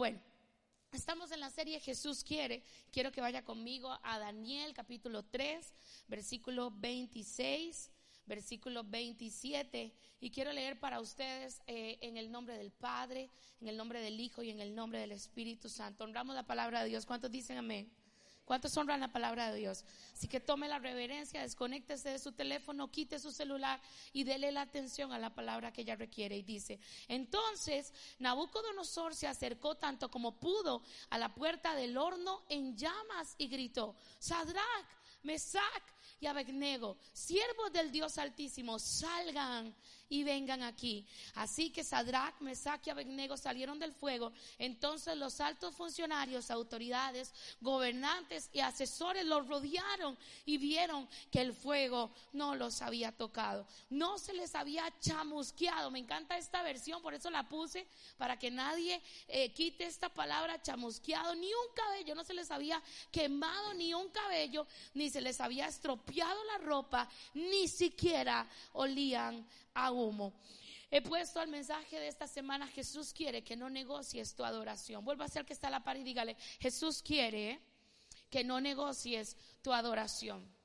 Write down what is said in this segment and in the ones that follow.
Bueno, estamos en la serie Jesús quiere. Quiero que vaya conmigo a Daniel capítulo 3, versículo 26 versículo 27. Y quiero leer para ustedes eh, en el nombre del Padre, en el nombre del Hijo y en el nombre del Espíritu Santo. Honramos la palabra de Dios. ¿Cuántos dicen amén? ¿Cuántos honran la palabra de Dios? Así que tome la reverencia, desconéctese de su teléfono, quite su celular y dele la atención a la palabra que ella requiere. Y dice, entonces Nabucodonosor se acercó tanto como pudo a la puerta del horno en llamas y gritó, Sadrach, Mesach y Abednego, siervos del Dios Altísimo, salgan y vengan aquí. Así que Sadrach, Mesach y Abednego salieron del fuego. Entonces los altos funcionarios, autoridades, gobernantes y asesores los rodearon y vieron que el fuego no los había tocado. No se les había chamusqueado. Me encanta esta versión, por eso la puse, para que nadie eh, quite esta palabra chamusqueado. Ni un cabello, no se les había quemado ni un cabello, ni se les había estropeado la ropa, ni siquiera olían a humo. He puesto al mensaje de esta semana, Jesús quiere que no negocies tu adoración. Vuelva a ser que está a la par y dígale, Jesús quiere que no negocies tu adoración.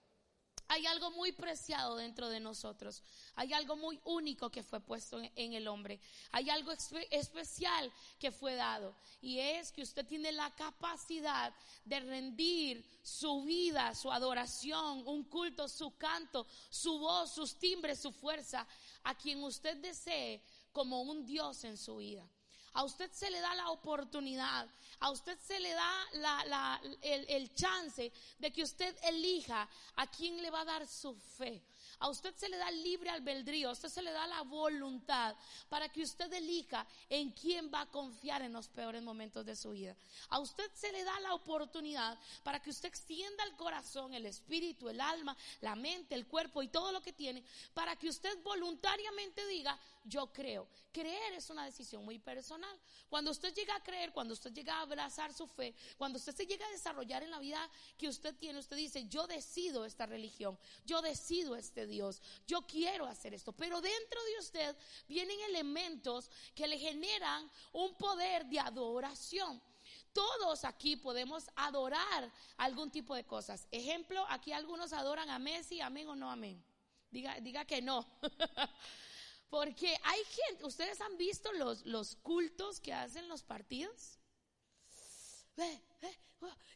Hay algo muy preciado dentro de nosotros. Hay algo muy único que fue puesto en el hombre. Hay algo especial que fue dado. Y es que usted tiene la capacidad de rendir su vida, su adoración, un culto, su canto, su voz, sus timbres, su fuerza a quien usted desee como un Dios en su vida. A usted se le da la oportunidad, a usted se le da el, el chance de que usted elija a quién le va a dar su fe. A usted se le da libre albedrío, a usted se le da la voluntad para que usted elija en quién va a confiar en los peores momentos de su vida. A usted se le da la oportunidad para que usted extienda el corazón, el espíritu, el alma, la mente, el cuerpo y todo lo que tiene, para que usted voluntariamente diga, yo creo. Creer es una decisión muy personal. Cuando usted llega a creer, cuando usted llega a abrazar su fe, cuando usted se llega a desarrollar en la vida que usted tiene, usted dice, yo decido esta religión, yo decido este Dios. Yo quiero hacer esto. Pero dentro de usted vienen elementos que le generan un poder de adoración. Todos aquí podemos adorar algún tipo de cosas. Ejemplo, aquí algunos adoran a Messi, amén o no amén. Diga, diga que no. Porque hay gente, ustedes han visto los, los cultos que hacen los partidos.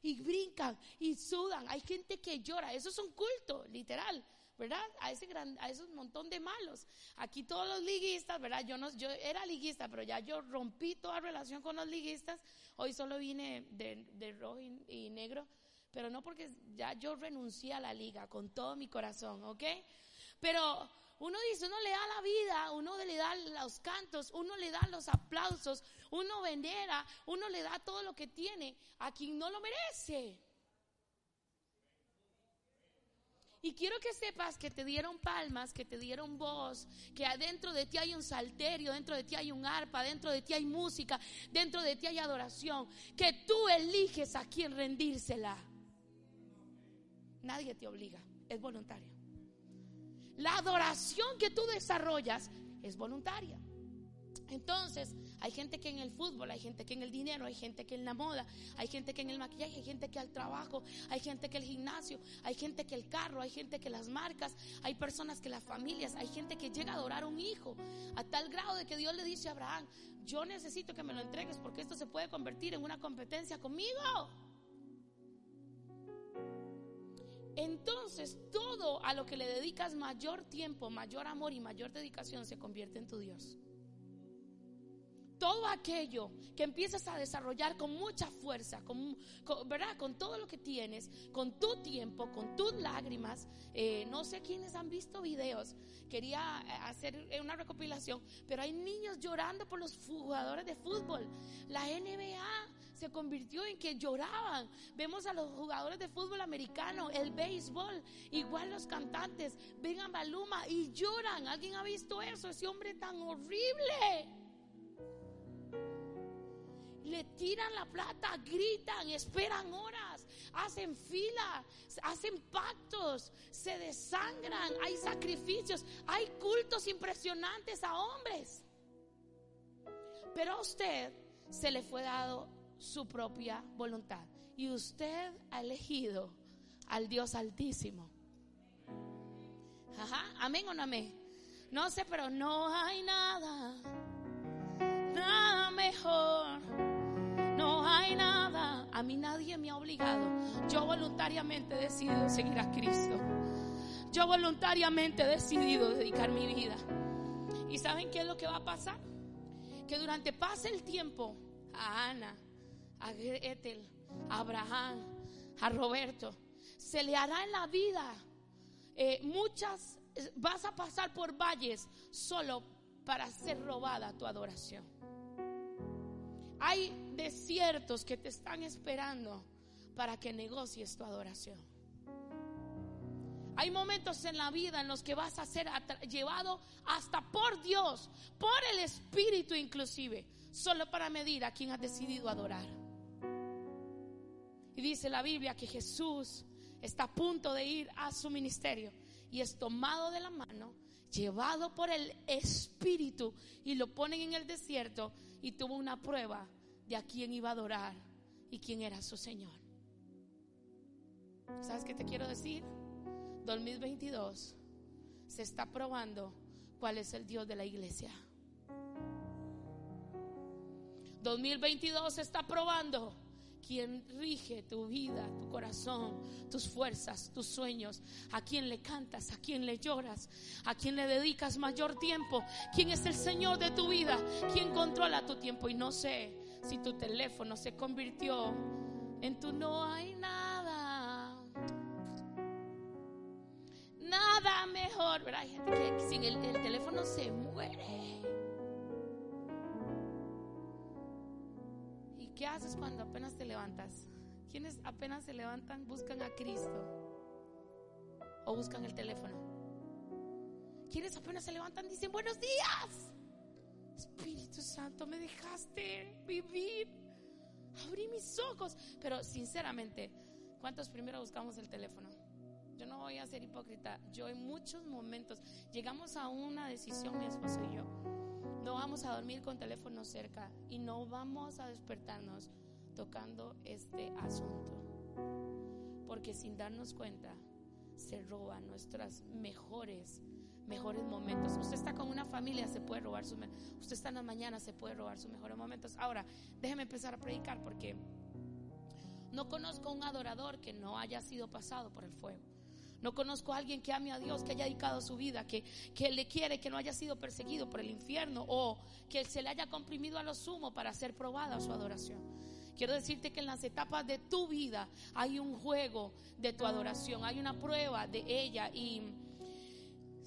Y brincan y sudan. Hay gente que llora. Eso es un culto, literal. ¿Verdad? A ese gran, a esos montón de malos. Aquí todos los liguistas, ¿verdad? Yo no, yo era liguista, pero ya yo rompí toda relación con los liguistas. Hoy solo vine de, rojo y, negro, pero no porque ya yo renuncié a la liga con todo mi corazón, ¿ok? Pero uno dice, uno le da la vida, uno le da los cantos, uno le da los aplausos, uno venera, uno le da todo lo que tiene a quien no lo merece. Y quiero que sepas que te dieron palmas, que te dieron voz, que adentro de ti hay un salterio, dentro de ti hay un arpa, dentro de ti hay música, dentro de ti hay adoración, que tú eliges a quién rendírsela. Nadie te obliga, es voluntario. La adoración que tú desarrollas es voluntaria. Entonces, hay gente que en el fútbol, hay gente que en el dinero, hay gente que en la moda, hay gente que en el maquillaje, hay gente que al trabajo, hay gente que el gimnasio, hay gente que el carro, hay gente que las marcas, hay personas que las familias, hay gente que llega a adorar a un hijo a tal grado de que Dios le dice a Abraham, yo necesito que me lo entregues porque esto se puede convertir en una competencia conmigo. Entonces todo a lo que le dedicas mayor tiempo, mayor amor y mayor dedicación se convierte en tu Dios todo aquello que empiezas a desarrollar con mucha fuerza, con, ¿verdad? con todo lo que tienes, con tu tiempo, con tus lágrimas. Eh, no sé quiénes han visto videos, quería eh, hacer una recopilación, pero hay niños llorando por los jugadores de fútbol. La NBA se convirtió en que lloraban. Vemos a los jugadores de fútbol americano, el béisbol, igual los cantantes, ven a Maluma y lloran. ¿Alguien ha visto eso? Ese hombre tan horrible le tiran la plata, gritan, esperan horas, hacen fila, hacen pactos, se desangran, hay sacrificios, hay cultos impresionantes a hombres. Pero a usted se le fue dado su propia voluntad. Y usted ha elegido al Dios Altísimo. Ajá, amén o no amén. No sé, pero no hay nada, nada mejor. No hay nada. A mí nadie me ha obligado. Yo voluntariamente he decidido seguir a Cristo. Yo voluntariamente he decidido dedicar mi vida. ¿Y saben qué es lo que va a pasar? Que durante pase el tiempo a Ana, a Gretel, a Abraham, a Roberto, se le hará en la vida eh, muchas, vas a pasar por valles solo para ser robada tu adoración. Hay desiertos que te están esperando para que negocies tu adoración. Hay momentos en la vida en los que vas a ser llevado hasta por Dios, por el Espíritu inclusive, solo para medir a quien has decidido adorar. Y dice la Biblia que Jesús está a punto de ir a su ministerio y es tomado de la mano, llevado por el Espíritu y lo ponen en el desierto y tuvo una prueba de a quién iba a adorar y quién era su Señor. ¿Sabes qué te quiero decir? 2022 se está probando cuál es el Dios de la iglesia. 2022 se está probando quién rige tu vida, tu corazón, tus fuerzas, tus sueños, a quién le cantas, a quién le lloras, a quién le dedicas mayor tiempo, quién es el Señor de tu vida, quién controla tu tiempo. Y no sé si tu teléfono se convirtió en tu no hay nada. Nada mejor, ¿verdad? Hay gente que sin el teléfono se muere. ¿Qué haces cuando apenas te levantas? ¿Quiénes apenas se levantan buscan a Cristo? ¿O buscan el teléfono? ¿Quiénes apenas se levantan dicen buenos días? Espíritu Santo, me dejaste vivir. Abrí mis ojos. Pero sinceramente, ¿cuántos primero buscamos el teléfono? Yo no voy a ser hipócrita. Yo en muchos momentos llegamos a una decisión, mi esposo y yo no vamos a dormir con teléfono cerca y no vamos a despertarnos tocando este asunto. Porque sin darnos cuenta se roban nuestras mejores mejores momentos. Usted está con una familia, se puede robar su usted está en la mañana, se puede robar sus mejores momentos. Ahora, déjeme empezar a predicar porque no conozco un adorador que no haya sido pasado por el fuego. No conozco a alguien que ame a Dios, que haya dedicado su vida, que, que le quiere, que no haya sido perseguido por el infierno o que se le haya comprimido a lo sumo para ser probada su adoración. Quiero decirte que en las etapas de tu vida hay un juego de tu adoración, hay una prueba de ella y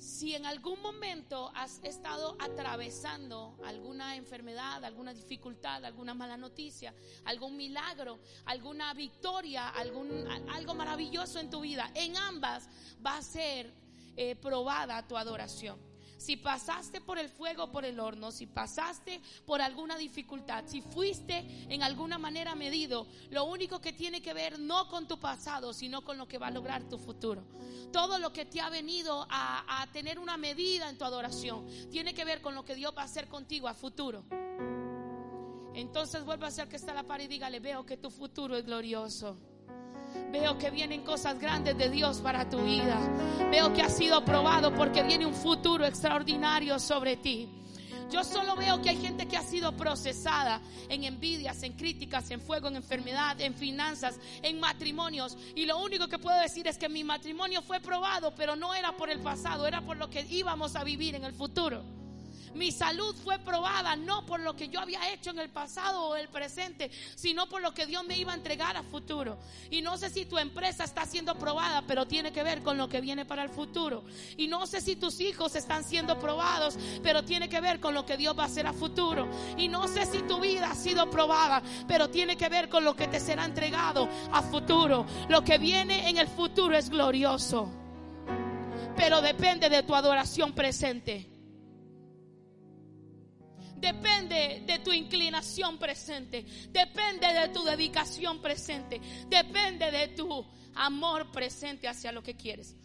si en algún momento has estado atravesando alguna enfermedad, alguna dificultad, alguna mala noticia, algún milagro, alguna victoria, algún, algo maravilloso en tu vida, en ambas va a ser eh, probada tu adoración. Si pasaste por el fuego, por el horno, si pasaste por alguna dificultad, si fuiste en alguna manera medido, lo único que tiene que ver no con tu pasado, sino con lo que va a lograr tu futuro. Todo lo que te ha venido a, a tener una medida en tu adoración, tiene que ver con lo que Dios va a hacer contigo a futuro. Entonces vuelve a ser que está la par y dígale, veo que tu futuro es glorioso. Veo que vienen cosas grandes de Dios para tu vida. Veo que has sido probado porque viene un futuro extraordinario sobre ti. Yo solo veo que hay gente que ha sido procesada en envidias, en críticas, en fuego, en enfermedad, en finanzas, en matrimonios. Y lo único que puedo decir es que mi matrimonio fue probado, pero no era por el pasado, era por lo que íbamos a vivir en el futuro. Mi salud fue probada no por lo que yo había hecho en el pasado o el presente, sino por lo que Dios me iba a entregar a futuro. Y no sé si tu empresa está siendo probada, pero tiene que ver con lo que viene para el futuro. Y no sé si tus hijos están siendo probados, pero tiene que ver con lo que Dios va a hacer a futuro. Y no sé si tu vida ha sido probada, pero tiene que ver con lo que te será entregado a futuro. Lo que viene en el futuro es glorioso. Pero depende de tu adoración presente. Depende de tu inclinación presente. Depende de tu dedicación presente. Depende de tu amor presente hacia lo que quieres.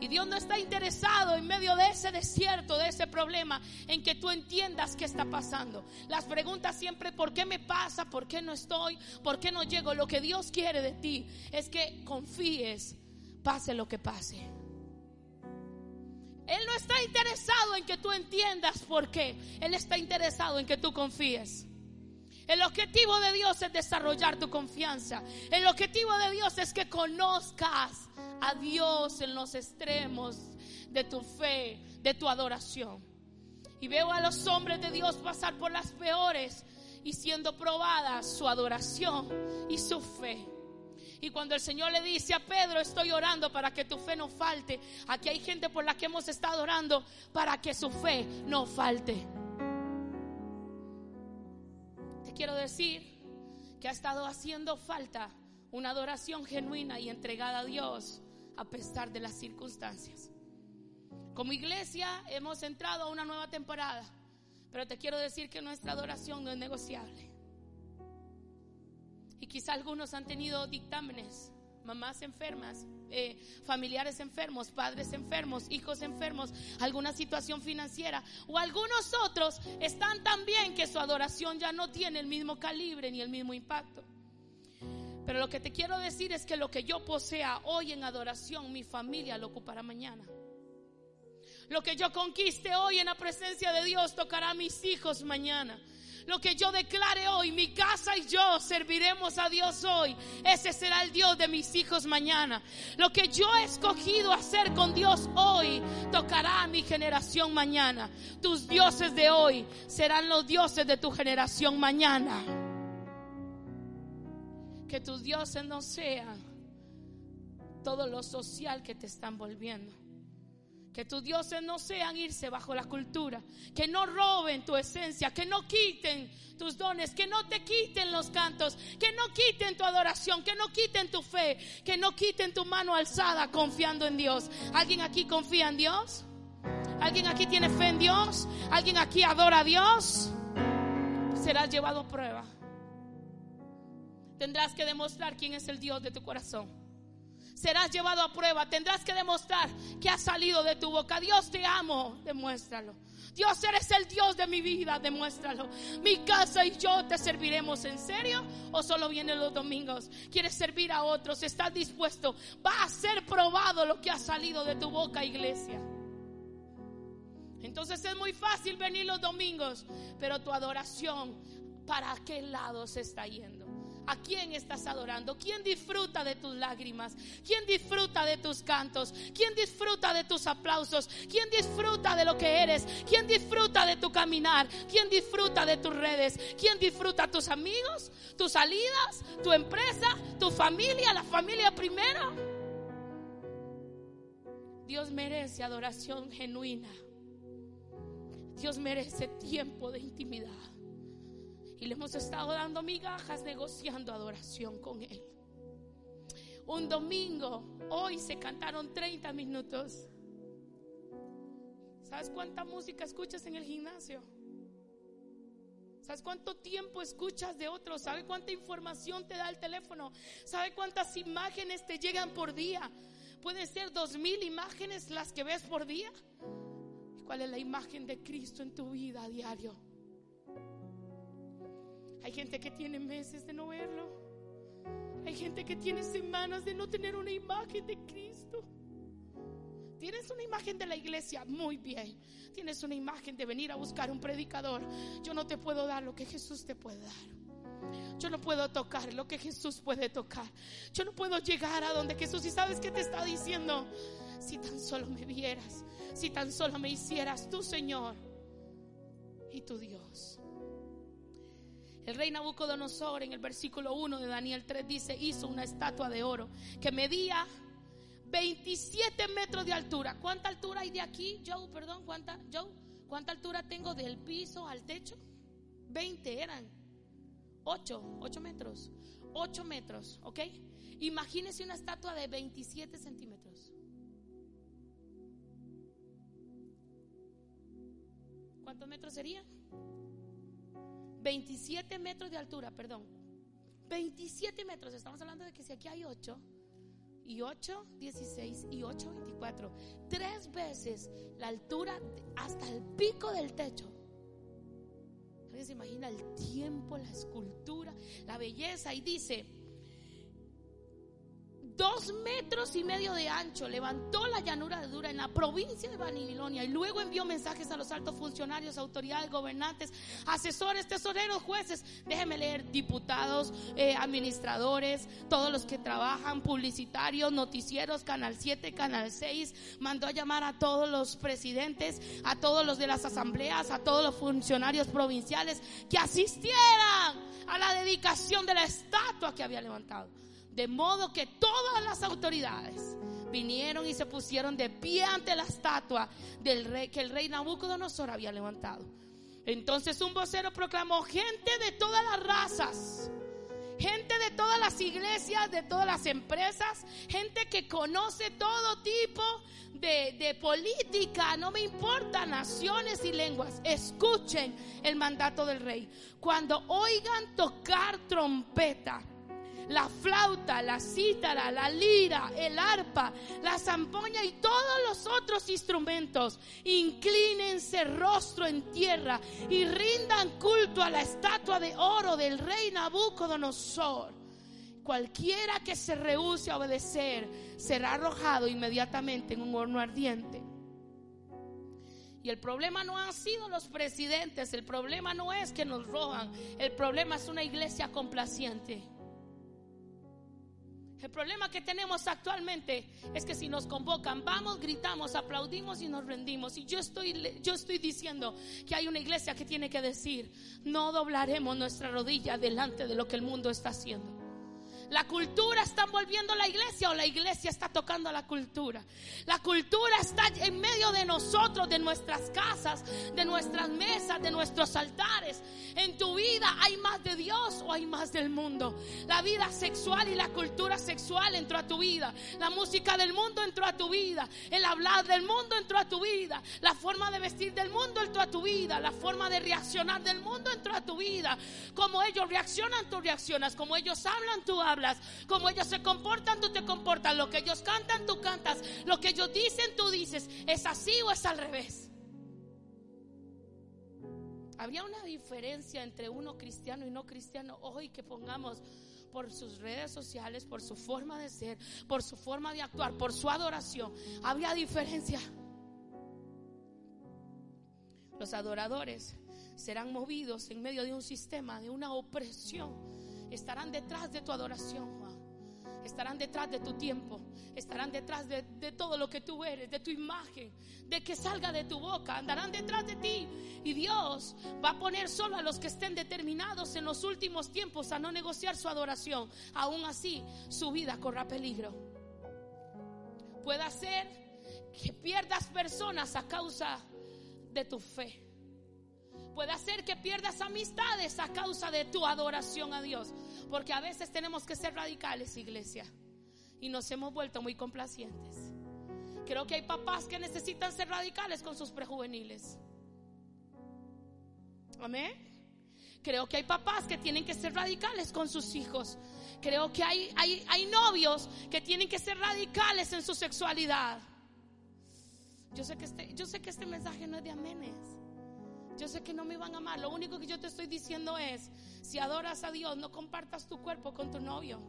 Y Dios no está interesado en medio de ese desierto, de ese problema, en que tú entiendas qué está pasando. Las preguntas siempre, ¿por qué me pasa? ¿Por qué no estoy? ¿Por qué no llego? Lo que Dios quiere de ti es que confíes, pase lo que pase. Él no está interesado en que tú entiendas por qué. Él está interesado en que tú confíes. El objetivo de Dios es desarrollar tu confianza. El objetivo de Dios es que conozcas a Dios en los extremos de tu fe, de tu adoración. Y veo a los hombres de Dios pasar por las peores y siendo probadas su adoración y su fe. Y cuando el Señor le dice a Pedro, estoy orando para que tu fe no falte, aquí hay gente por la que hemos estado orando para que su fe no falte quiero decir que ha estado haciendo falta una adoración genuina y entregada a Dios a pesar de las circunstancias. Como iglesia hemos entrado a una nueva temporada, pero te quiero decir que nuestra adoración no es negociable. Y quizá algunos han tenido dictámenes, mamás enfermas, eh, familiares enfermos, padres enfermos, hijos enfermos, alguna situación financiera o algunos otros están tan bien que su adoración ya no tiene el mismo calibre ni el mismo impacto. Pero lo que te quiero decir es que lo que yo posea hoy en adoración, mi familia lo ocupará mañana. Lo que yo conquiste hoy en la presencia de Dios tocará a mis hijos mañana. Lo que yo declare hoy, mi casa y yo serviremos a Dios hoy. Ese será el Dios de mis hijos mañana. Lo que yo he escogido hacer con Dios hoy tocará a mi generación mañana. Tus dioses de hoy serán los dioses de tu generación mañana. Que tus dioses no sean todo lo social que te están volviendo que tus dioses no sean irse bajo la cultura, que no roben tu esencia, que no quiten tus dones, que no te quiten los cantos, que no quiten tu adoración, que no quiten tu fe, que no quiten tu mano alzada confiando en Dios. ¿Alguien aquí confía en Dios? ¿Alguien aquí tiene fe en Dios? ¿Alguien aquí adora a Dios? Serás llevado a prueba. Tendrás que demostrar quién es el Dios de tu corazón serás llevado a prueba. Tendrás que demostrar que ha salido de tu boca. Dios te amo, demuéstralo. Dios eres el Dios de mi vida, demuéstralo. Mi casa y yo te serviremos en serio o solo vienen los domingos. ¿Quieres servir a otros? ¿Estás dispuesto? Va a ser probado lo que ha salido de tu boca, iglesia. Entonces es muy fácil venir los domingos, pero tu adoración, ¿para qué lado se está yendo? ¿A quién estás adorando? ¿Quién disfruta de tus lágrimas? ¿Quién disfruta de tus cantos? ¿Quién disfruta de tus aplausos? ¿Quién disfruta de lo que eres? ¿Quién disfruta de tu caminar? ¿Quién disfruta de tus redes? ¿Quién disfruta tus amigos? ¿Tus salidas? ¿Tu empresa? ¿Tu familia? ¿La familia primero? Dios merece adoración genuina. Dios merece tiempo de intimidad. Y le hemos estado dando migajas negociando adoración con Él. Un domingo, hoy se cantaron 30 minutos. ¿Sabes cuánta música escuchas en el gimnasio? ¿Sabes cuánto tiempo escuchas de otros? ¿Sabes cuánta información te da el teléfono? ¿Sabes cuántas imágenes te llegan por día? Pueden ser dos mil imágenes las que ves por día. ¿Cuál es la imagen de Cristo en tu vida a diario? Hay gente que tiene meses de no verlo. Hay gente que tiene semanas de no tener una imagen de Cristo. Tienes una imagen de la iglesia, muy bien. Tienes una imagen de venir a buscar un predicador. Yo no te puedo dar lo que Jesús te puede dar. Yo no puedo tocar lo que Jesús puede tocar. Yo no puedo llegar a donde Jesús y sabes qué te está diciendo. Si tan solo me vieras, si tan solo me hicieras tu Señor y tu Dios. El rey Nabucodonosor en el versículo 1 de Daniel 3 dice, hizo una estatua de oro que medía 27 metros de altura. ¿Cuánta altura hay de aquí, Joe? Perdón, ¿cuánta, Joe? ¿Cuánta altura tengo del piso al techo? 20 eran. 8, 8 metros. 8 metros, ¿ok? Imagínese una estatua de 27 centímetros. ¿Cuántos metros serían? 27 metros de altura, perdón. 27 metros, estamos hablando de que si aquí hay 8, y 8, 16 y 8, 24. Tres veces la altura hasta el pico del techo. ¿Alguien se imagina el tiempo, la escultura, la belleza? Y dice, dos metros y medio de ancho, levantó la llanura de Dura en la provincia de Babilonia y luego envió mensajes a los altos funcionarios, autoridades, gobernantes, asesores, tesoreros, jueces, déjeme leer, diputados, eh, administradores, todos los que trabajan, publicitarios, noticieros, Canal 7, Canal 6, mandó a llamar a todos los presidentes, a todos los de las asambleas, a todos los funcionarios provinciales que asistieran a la dedicación de la estatua que había levantado. De modo que todas las autoridades vinieron y se pusieron de pie ante la estatua del rey que el rey Nabucodonosor había levantado. Entonces un vocero proclamó, gente de todas las razas, gente de todas las iglesias, de todas las empresas, gente que conoce todo tipo de, política, no me importa, naciones y lenguas, escuchen el mandato del rey. Cuando oigan tocar trompeta, la flauta, la cítara, la lira, el arpa, la zampoña y todos los otros instrumentos. Inclínense rostro en tierra y rindan culto a la estatua de oro del rey Nabucodonosor. Cualquiera que se rehúse a obedecer será arrojado inmediatamente en un horno ardiente. Y el problema no han sido los presidentes, el problema no es que nos roban, el problema es una iglesia complaciente. El problema que tenemos actualmente es que si nos convocan, vamos, gritamos, aplaudimos y nos rendimos. Y yo estoy, yo estoy diciendo que hay una iglesia que tiene que decir, no doblaremos nuestra rodilla delante de lo que el mundo está haciendo. La cultura está envolviendo la iglesia o la iglesia está tocando la cultura. La cultura está en medio de nosotros, de nuestras casas, de nuestras mesas, de nuestros altares. En tu vida hay más de Dios o hay más del mundo. La vida sexual y la cultura sexual entró a tu vida. La música del mundo entró a tu vida. El hablar del mundo entró a tu vida. La forma de vestir del mundo entró a tu vida. La forma de reaccionar del mundo entró a tu vida. Como ellos reaccionan, tú reaccionas. Como ellos hablan, tú hablas como ellos se comportan, tú te comportas. Lo que ellos cantan, tú cantas. Lo que ellos dicen, tú dices. ¿Es así o es al revés? Habría una diferencia entre uno cristiano y no cristiano hoy que pongamos por sus redes sociales, por su forma de ser, por su forma de actuar, por su adoración. Habría diferencia. Los adoradores serán movidos en medio de un sistema, de una opresión estarán detrás de tu adoración, Juan. Estarán detrás de tu tiempo, estarán detrás de, todo lo que tú eres, de tu imagen, de que salga de tu boca, andarán detrás de ti. Y Dios va a poner solo a los que estén determinados en los últimos tiempos a no negociar su adoración. Aún así, su vida corra peligro. Puede ser que pierdas personas a causa de tu fe puede hacer que pierdas amistades a causa de tu adoración a Dios. Porque a veces tenemos que ser radicales, iglesia. Y nos hemos vuelto muy complacientes. Creo que hay papás que necesitan ser radicales con sus prejuveniles. Amén. Creo que hay papás que tienen que ser radicales con sus hijos. Creo que hay, hay, hay novios que tienen que ser radicales en su sexualidad. Yo sé, que este, yo sé que este mensaje no es de aménes. Yo sé que no me van a amar. Lo único que yo te estoy diciendo es, si adoras a Dios, no compartas tu cuerpo con tu novio.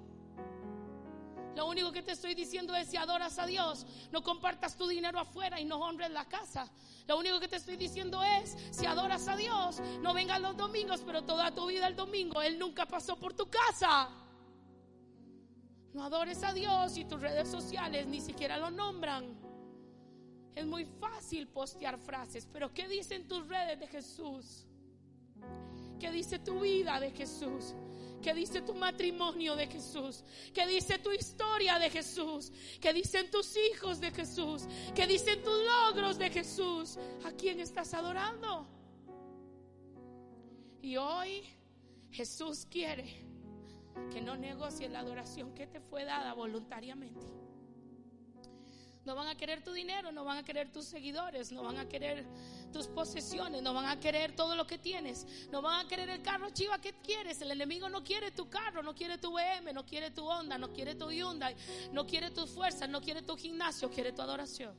Lo único que te estoy diciendo es, si adoras a Dios, no compartas tu dinero afuera y no honres la casa. Lo único que te estoy diciendo es, si adoras a Dios, no vengas los domingos, pero toda tu vida el domingo, Él nunca pasó por tu casa. No adores a Dios y tus redes sociales ni siquiera lo nombran. Es muy fácil postear frases, pero ¿qué dicen tus redes de Jesús? ¿Qué dice tu vida de Jesús? ¿Qué dice tu matrimonio de Jesús? ¿Qué dice tu historia de Jesús? ¿Qué dicen tus hijos de Jesús? ¿Qué dicen tus logros de Jesús? ¿A quién estás adorando? Y hoy Jesús quiere que no negocies la adoración que te fue dada voluntariamente. No van a querer tu dinero, no van a querer tus seguidores, no van a querer tus posesiones, no van a querer todo lo que tienes, no van a querer el carro chiva que quieres. El enemigo no quiere tu carro, no quiere tu BM, no quiere tu Honda, no quiere tu Hyundai, no quiere tus fuerzas, no quiere tu gimnasio, quiere tu adoración.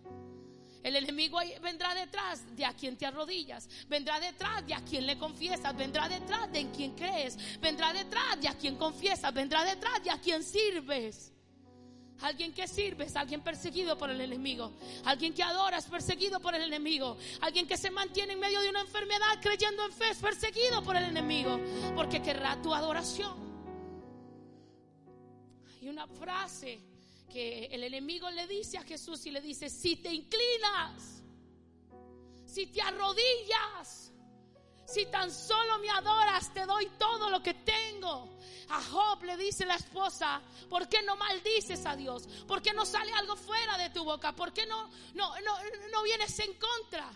El enemigo vendrá detrás de a quien te arrodillas, vendrá detrás de a quien le confiesas, vendrá detrás de en quien crees, vendrá detrás de a quien confiesas, vendrá detrás de a quien sirves. Alguien que sirve es alguien perseguido por el enemigo. Alguien que adora es perseguido por el enemigo. Alguien que se mantiene en medio de una enfermedad creyendo en fe es perseguido por el enemigo. Porque querrá tu adoración. Hay una frase que el enemigo le dice a Jesús y le dice, si te inclinas, si te arrodillas, si tan solo me adoras, te doy todo lo que tengo. A Job le dice la esposa, ¿por qué no maldices a Dios? ¿Por qué no sale algo fuera de tu boca? ¿Por qué no, no, no, no vienes en contra?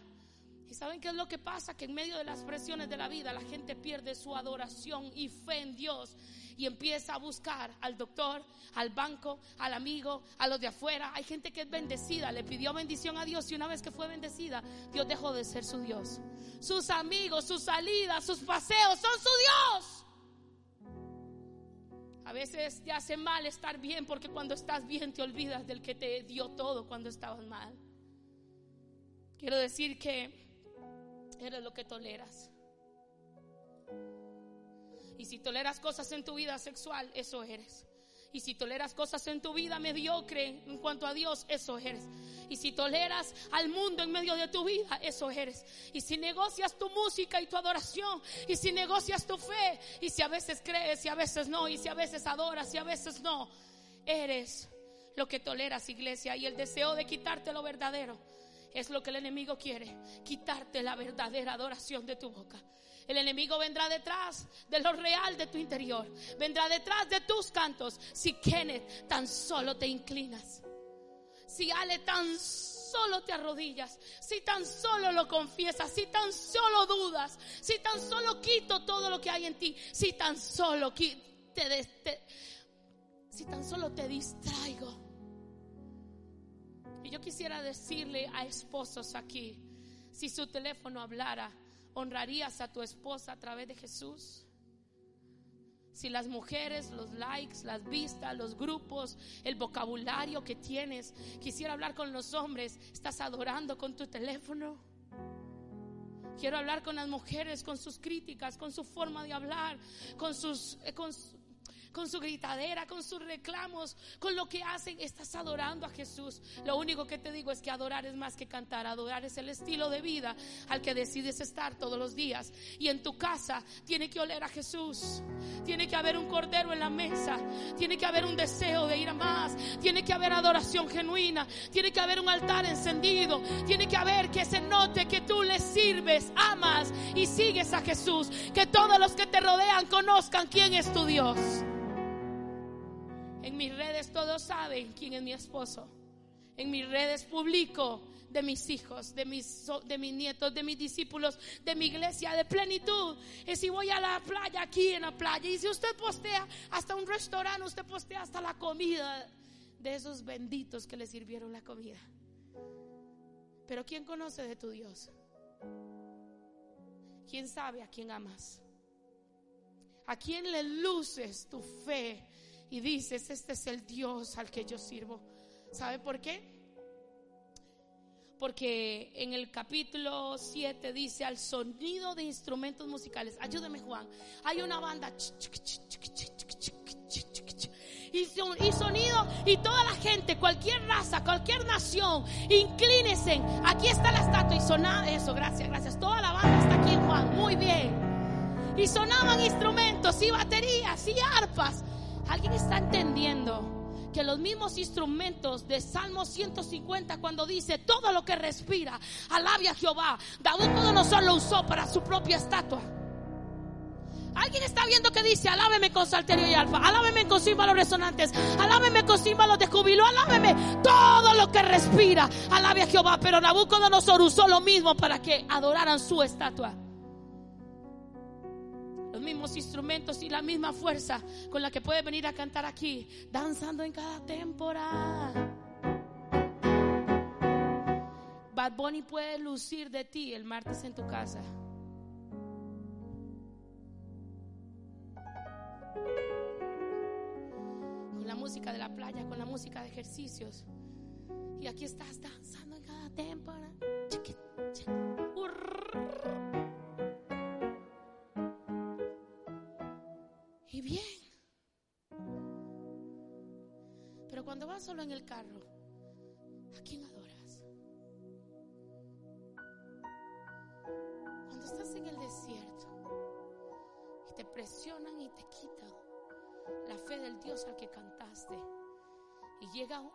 ¿Y saben qué es lo que pasa? Que en medio de las presiones de la vida la gente pierde su adoración y fe en Dios y empieza a buscar al doctor, al banco, al amigo, a los de afuera. Hay gente que es bendecida, le pidió bendición a Dios y una vez que fue bendecida, Dios dejó de ser su Dios. Sus amigos, sus salidas, sus paseos son su Dios. A veces te hace mal estar bien porque cuando estás bien te olvidas del que te dio todo cuando estabas mal. Quiero decir que eres lo que toleras. Y si toleras cosas en tu vida sexual, eso eres. Y si toleras cosas en tu vida mediocre en cuanto a Dios, eso eres. Y si toleras al mundo en medio de tu vida, eso eres. Y si negocias tu música y tu adoración, y si negocias tu fe, y si a veces crees y a veces no, y si a veces adoras y a veces no, eres lo que toleras, iglesia. Y el deseo de quitarte lo verdadero es lo que el enemigo quiere, quitarte la verdadera adoración de tu boca. El enemigo vendrá detrás de lo real de tu interior. Vendrá detrás de tus cantos. Si Kenneth tan solo te inclinas. Si Ale tan solo te arrodillas. Si tan solo lo confiesas. Si tan solo dudas. Si tan solo quito todo lo que hay en ti. Si tan solo te, si tan solo te distraigo. Y yo quisiera decirle a esposos aquí, si su teléfono hablara, ¿Honrarías a tu esposa a través de Jesús? Si las mujeres, los likes, las vistas, los grupos, el vocabulario que tienes, quisiera hablar con los hombres, ¿estás adorando con tu teléfono? Quiero hablar con las mujeres, con sus críticas, con su forma de hablar, con sus, eh, con, con su gritadera, con sus reclamos, con lo que hacen, estás adorando a Jesús. Lo único que te digo es que adorar es más que cantar, adorar es el estilo de vida al que decides estar todos los días. Y en tu casa tiene que oler a Jesús, tiene que haber un cordero en la mesa, tiene que haber un deseo de ir a más, tiene que haber adoración genuina, tiene que haber un altar encendido, tiene que haber que se note que tú le sirves, amas y sigues a Jesús, que todos los que te rodean conozcan quién es tu Dios. En mis redes todos saben quién es mi esposo. En mis redes publico de mis hijos, de mis, de mis nietos, de mis discípulos, de mi iglesia de plenitud. Y si voy a la playa, aquí en la playa, y si usted postea hasta un restaurante, usted postea hasta la comida de esos benditos que le sirvieron la comida. Pero ¿quién conoce de tu Dios? ¿Quién sabe a quién amas? ¿A quién le luces tu fe y dices, este es el Dios al que yo sirvo. ¿Sabe por qué? Porque en el capítulo 7 dice al sonido de instrumentos musicales. Ayúdeme Juan. Hay una banda. Y, sonido y toda la gente, cualquier raza, cualquier nación, inclínense. Aquí está la estatua y sonaba eso, gracias, gracias. Toda la banda está aquí, Juan, muy bien. Y sonaban instrumentos y baterías y arpas. ¿Alguien está entendiendo que los mismos instrumentos de Salmo 150 cuando dice todo lo que respira, alabe a Jehová, Nabucodonosor lo usó para su propia estatua? Alguien está viendo que dice, alábeme con salterio y alfa, alábeme con símbolos resonantes, alábeme con símbolos de júbilo, alábeme todo lo que respira, alabe a Jehová. Pero Nabucodonosor usó lo mismo para que adoraran su estatua mismos instrumentos y la misma fuerza con la que puedes venir a cantar aquí, danzando en cada temporada. Bad Bunny puede lucir de ti el martes en tu casa. Con la música de la playa, con la música de ejercicios. Y aquí estás danzando en cada temporada. Vas solo en el carro, ¿a quién adoras? Cuando estás en el desierto y te presionan y te quitan la fe del Dios al que cantaste y llega,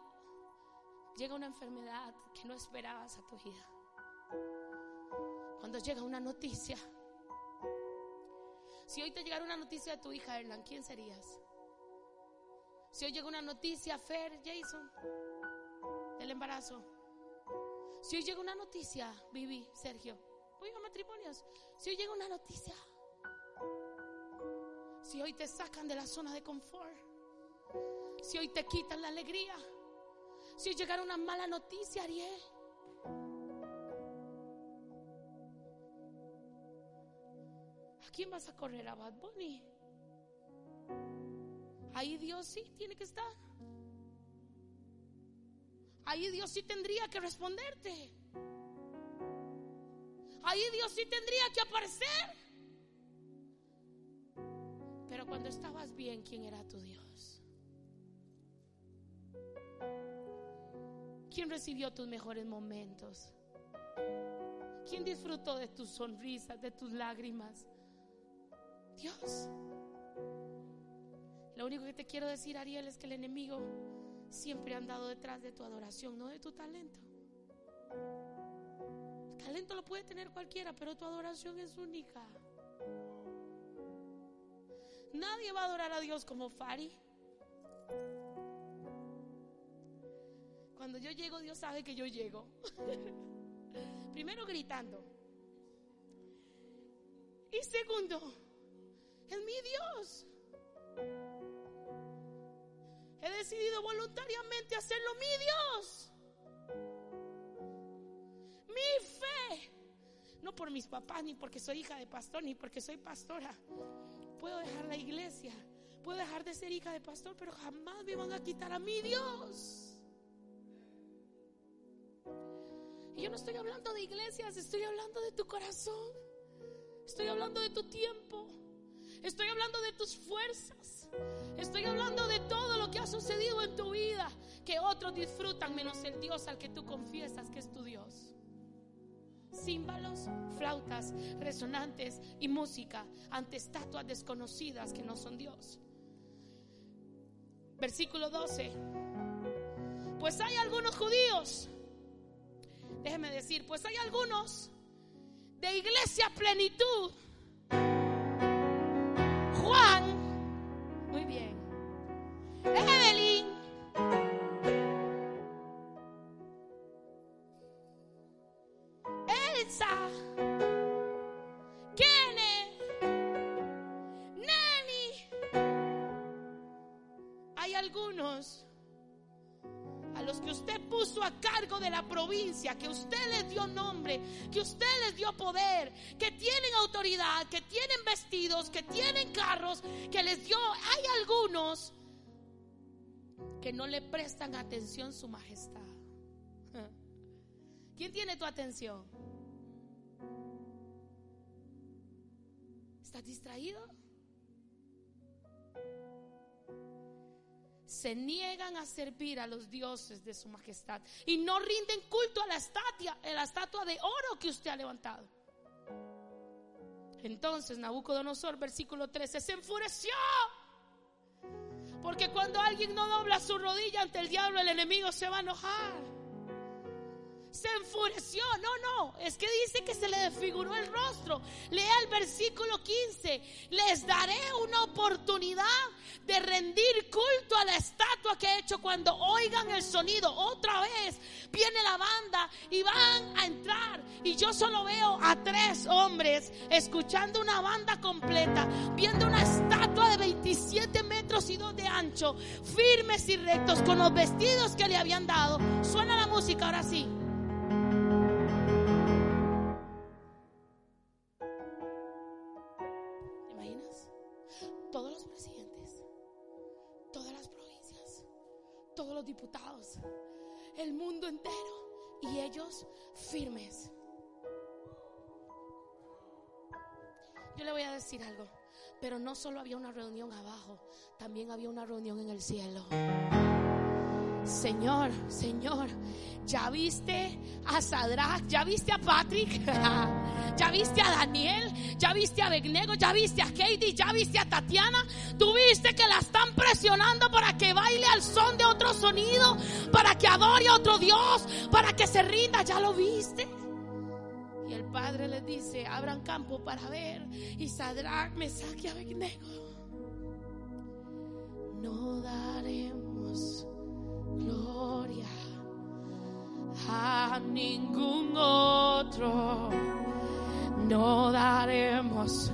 llega una enfermedad que no esperabas a tu vida. Cuando llega una noticia, si hoy te llegara una noticia de tu hija, Erlan, ¿quién serías? Si hoy llega una noticia, Fer, Jason, del embarazo. Si hoy llega una noticia, Vivi, Sergio, voy a matrimonios. Si hoy llega una noticia, si hoy te sacan de la zona de confort, si hoy te quitan la alegría, si hoy llegara una mala noticia, Ariel. ¿A quién vas a correr a Bad Bunny? Ahí Dios sí tiene que estar. Ahí Dios sí tendría que responderte. Ahí Dios sí tendría que aparecer. Pero cuando estabas bien, ¿quién era tu Dios? ¿Quién recibió tus mejores momentos? ¿Quién disfrutó de tus sonrisas, de tus lágrimas? Dios. Lo único que te quiero decir, Ariel, es que el enemigo siempre ha andado detrás de tu adoración, no de tu talento. El talento lo puede tener cualquiera, pero tu adoración es única. Nadie va a adorar a Dios como Fari. Cuando yo llego, Dios sabe que yo llego. Primero gritando. Y segundo, es mi Dios. He decidido voluntariamente hacerlo mi Dios. Mi fe. No por mis papás, ni porque soy hija de pastor, ni porque soy pastora. Puedo dejar la iglesia. Puedo dejar de ser hija de pastor, pero jamás me van a quitar a mi Dios. Y yo no estoy hablando de iglesias, estoy hablando de tu corazón. Estoy hablando de tu tiempo. Estoy hablando de tus fuerzas. Estoy hablando de todo lo que ha sucedido en tu vida que otros disfrutan menos el Dios al que tú confiesas que es tu Dios. Címbalos, flautas, resonantes y música ante estatuas desconocidas que no son Dios. Versículo 12. Pues hay algunos judíos, déjeme decir, pues hay algunos de iglesia plenitud Elsa. Kenneth. Neni. Hay algunos a los que usted puso a cargo de la provincia, que usted les dio nombre, que usted les dio poder, que tienen autoridad, que tienen vestidos, que tienen carros, que les dio, hay algunos que no le prestan atención su majestad. ¿Quién tiene tu atención? ¿Estás distraído? se niegan a servir a los dioses de su majestad y no rinden culto a la estatua, a la estatua de oro que usted ha levantado. Entonces Nabucodonosor, versículo 13, se enfureció. Porque cuando alguien no dobla su rodilla ante el diablo, el enemigo se va a enojar se enfureció. No, no, es que dice que se le desfiguró el rostro. Lea el versículo 15. Les daré una oportunidad de rendir culto a la estatua que he hecho cuando oigan el sonido. Otra vez viene la banda y van a entrar. Y yo solo veo a tres hombres escuchando una banda completa, viendo una estatua de 27 metros y dos de ancho, firmes y rectos, con los vestidos que le habían dado. Suena la música ahora sí. Todos los diputados, el mundo entero y ellos firmes. Yo le voy a decir algo, pero no solo había una reunión abajo, también había una reunión en el cielo. Señor, Señor, ¿ya viste a Sadrach? ¿Ya viste a Patrick? ¿Ya viste a Daniel? ¿Ya viste a Begnego? ¿Ya viste a Katie? ¿Ya viste a Tatiana? ¿Tú viste que la están presionando para que baile al son de otro sonido? ¿Para que adore a otro Dios? ¿Para que se rinda? ¿Ya lo viste? Y el padre les dice, abran campo para ver. Y Sadrach, me saque a Abednego. No daremos gloria a ningún otro. No daremos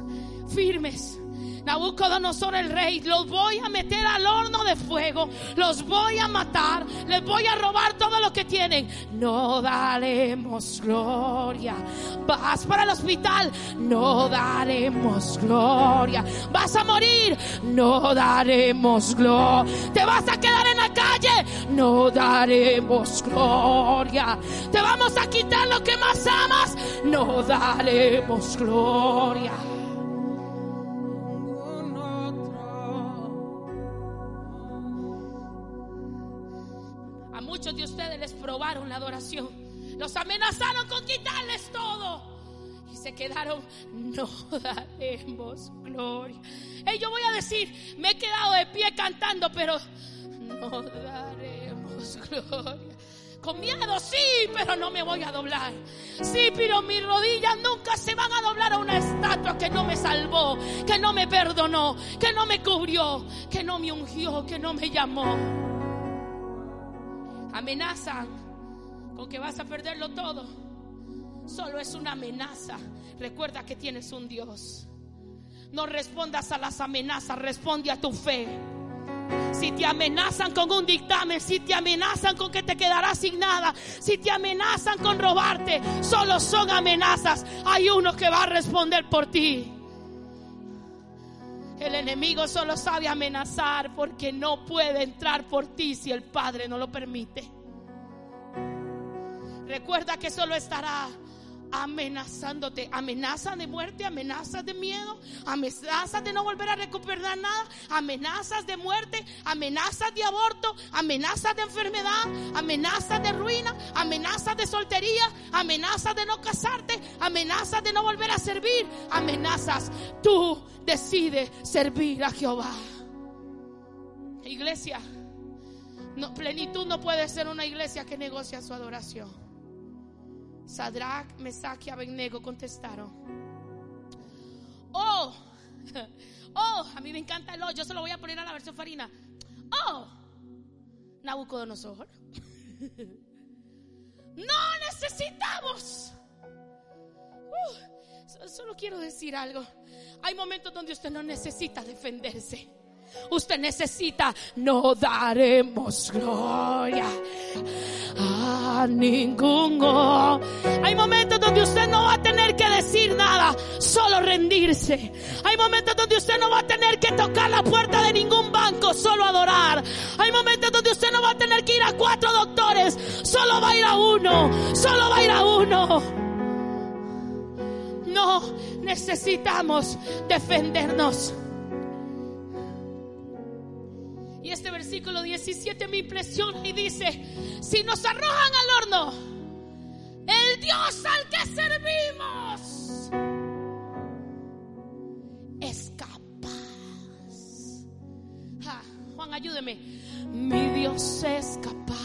firmes Nabucodonosor el rey, los voy a meter al horno de fuego, los voy a matar, les voy a robar todo lo que tienen. No daremos gloria. Vas para el hospital, no daremos gloria. Vas a morir, no daremos gloria. Te vas a quedar en la calle, no daremos gloria. Te vamos a quitar lo que más amas, no daremos gloria. De ustedes les probaron la adoración. Los amenazaron con quitarles todo. Y se quedaron, no daremos gloria. Y yo voy a decir, me he quedado de pie cantando, pero no daremos gloria. Con miedo, sí, pero no me voy a doblar. Sí, pero mis rodillas nunca se van a doblar a una estatua que no me salvó, que no me perdonó, que no me cubrió, que no me ungió, que no me llamó amenazan con que vas a perderlo todo, solo es una amenaza. Recuerda que tienes un Dios. No respondas a las amenazas, responde a tu fe. Si te amenazan con un dictamen, si te amenazan con que te quedarás sin nada, si te amenazan con robarte, solo son amenazas. Hay uno que va a responder por ti. El enemigo solo sabe amenazar porque no puede entrar por ti si el Padre no lo permite. Recuerda que solo estará amenazándote, amenazas de muerte, amenazas de miedo, amenazas de no volver a recuperar nada, amenazas de muerte, amenazas de aborto, amenazas de enfermedad, amenazas de ruina, amenazas de soltería, amenazas de no casarte, amenazas de no volver a servir, amenazas. Tú decides servir a Jehová. Iglesia, plenitud no puede ser una iglesia que negocia su adoración. Sadrach, Mesach y Abednego contestaron. Oh, oh, a mí me encanta el oh, yo se lo voy a poner a la versión farina. Oh, Nabucodonosor. No necesitamos. Uh, solo quiero decir algo. Hay momentos donde usted no necesita defenderse. Usted necesita, no daremos gloria a ninguno. Hay momentos donde usted no va a tener que decir nada, solo rendirse. Hay momentos donde usted no va a tener que tocar la puerta de ningún banco, solo adorar. Hay momentos donde usted no va a tener que ir a cuatro doctores, solo va a ir a uno, solo va a ir a uno. No necesitamos defendernos. Y este versículo 17 me impresiona y dice, si nos arrojan al horno, el Dios al que servimos es capaz. Juan, ayúdeme. Mi Dios es capaz.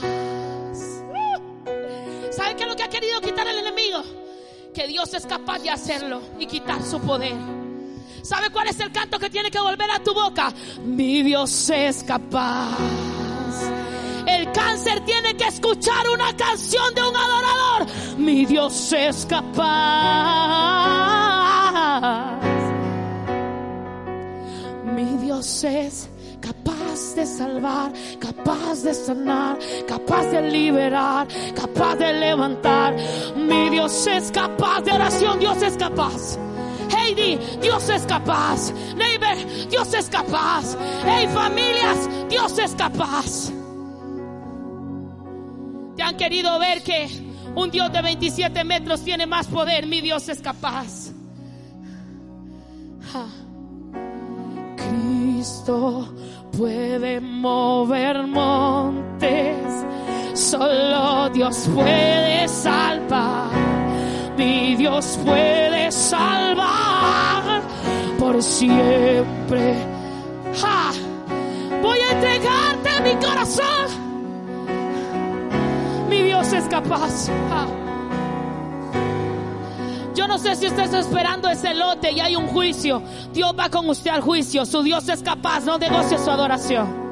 ¿Sabe qué es lo que ha querido quitar el enemigo? Que Dios es capaz de hacerlo y quitar su poder. ¿Sabe cuál es el canto que tiene que volver a tu boca? Mi Dios es capaz. El cáncer tiene que escuchar una canción de un adorador. Mi Dios es capaz. Mi Dios es capaz de salvar, capaz de sanar, capaz de liberar, capaz de levantar. Mi Dios es capaz de oración, Dios es capaz. Dios es capaz. Neighbor, Dios es capaz. Hey familias, Dios es capaz. han querido ver que un Dios de 27 metros tiene más poder. Mi Dios es capaz. Cristo puede mover montes. Solo Dios puede salvar. Mi Dios puede salvar por siempre. Voy a entregarte mi corazón mi Dios es capaz. Yo no sé si usted está esperando ese lote y hay un juicio. Dios va con usted al juicio. Su Dios es capaz, no negocie su adoración.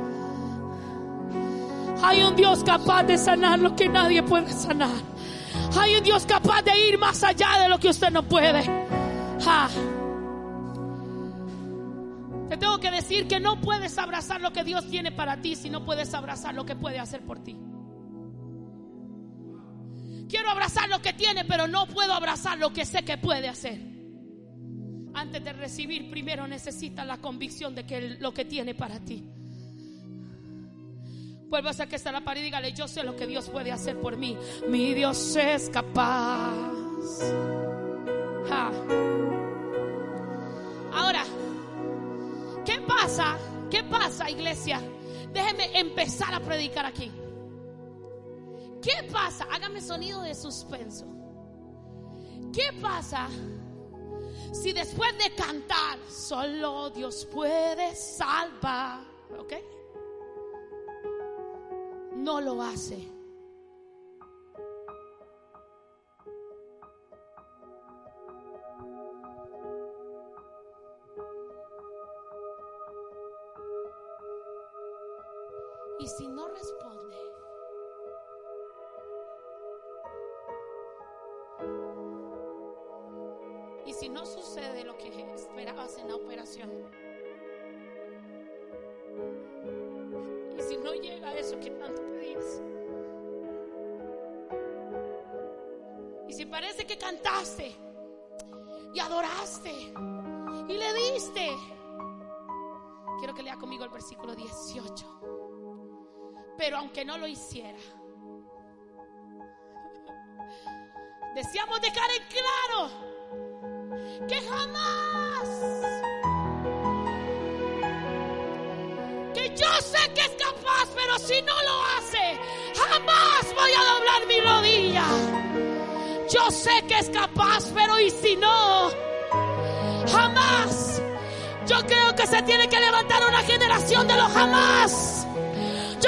Hay un Dios capaz de sanar lo que nadie puede sanar. Hay un Dios capaz de ir más allá de lo que usted no puede. Te tengo que decir que no puedes abrazar lo que Dios tiene para ti si no puedes abrazar lo que puede hacer por ti. Quiero abrazar lo que tiene, pero no puedo abrazar lo que sé que puede hacer. Antes de recibir, primero necesita la convicción de que lo que tiene para ti. Vuelva a que está la pared y dígale, yo sé lo que Dios puede hacer por mí. Mi Dios es capaz. Ahora, ¿qué pasa? ¿Qué pasa, iglesia? Déjeme empezar a predicar aquí. ¿Qué pasa? Hágame sonido de suspenso. ¿Qué pasa si después de cantar solo Dios puede salvar? ¿Ok? No lo hace. Aunque no lo hiciera, deseamos dejar en claro que jamás, que yo sé que es capaz, pero si no lo hace, jamás voy a doblar mi rodilla. Yo sé que es capaz, pero y si no, jamás. Yo creo que se tiene que levantar una generación de los jamás.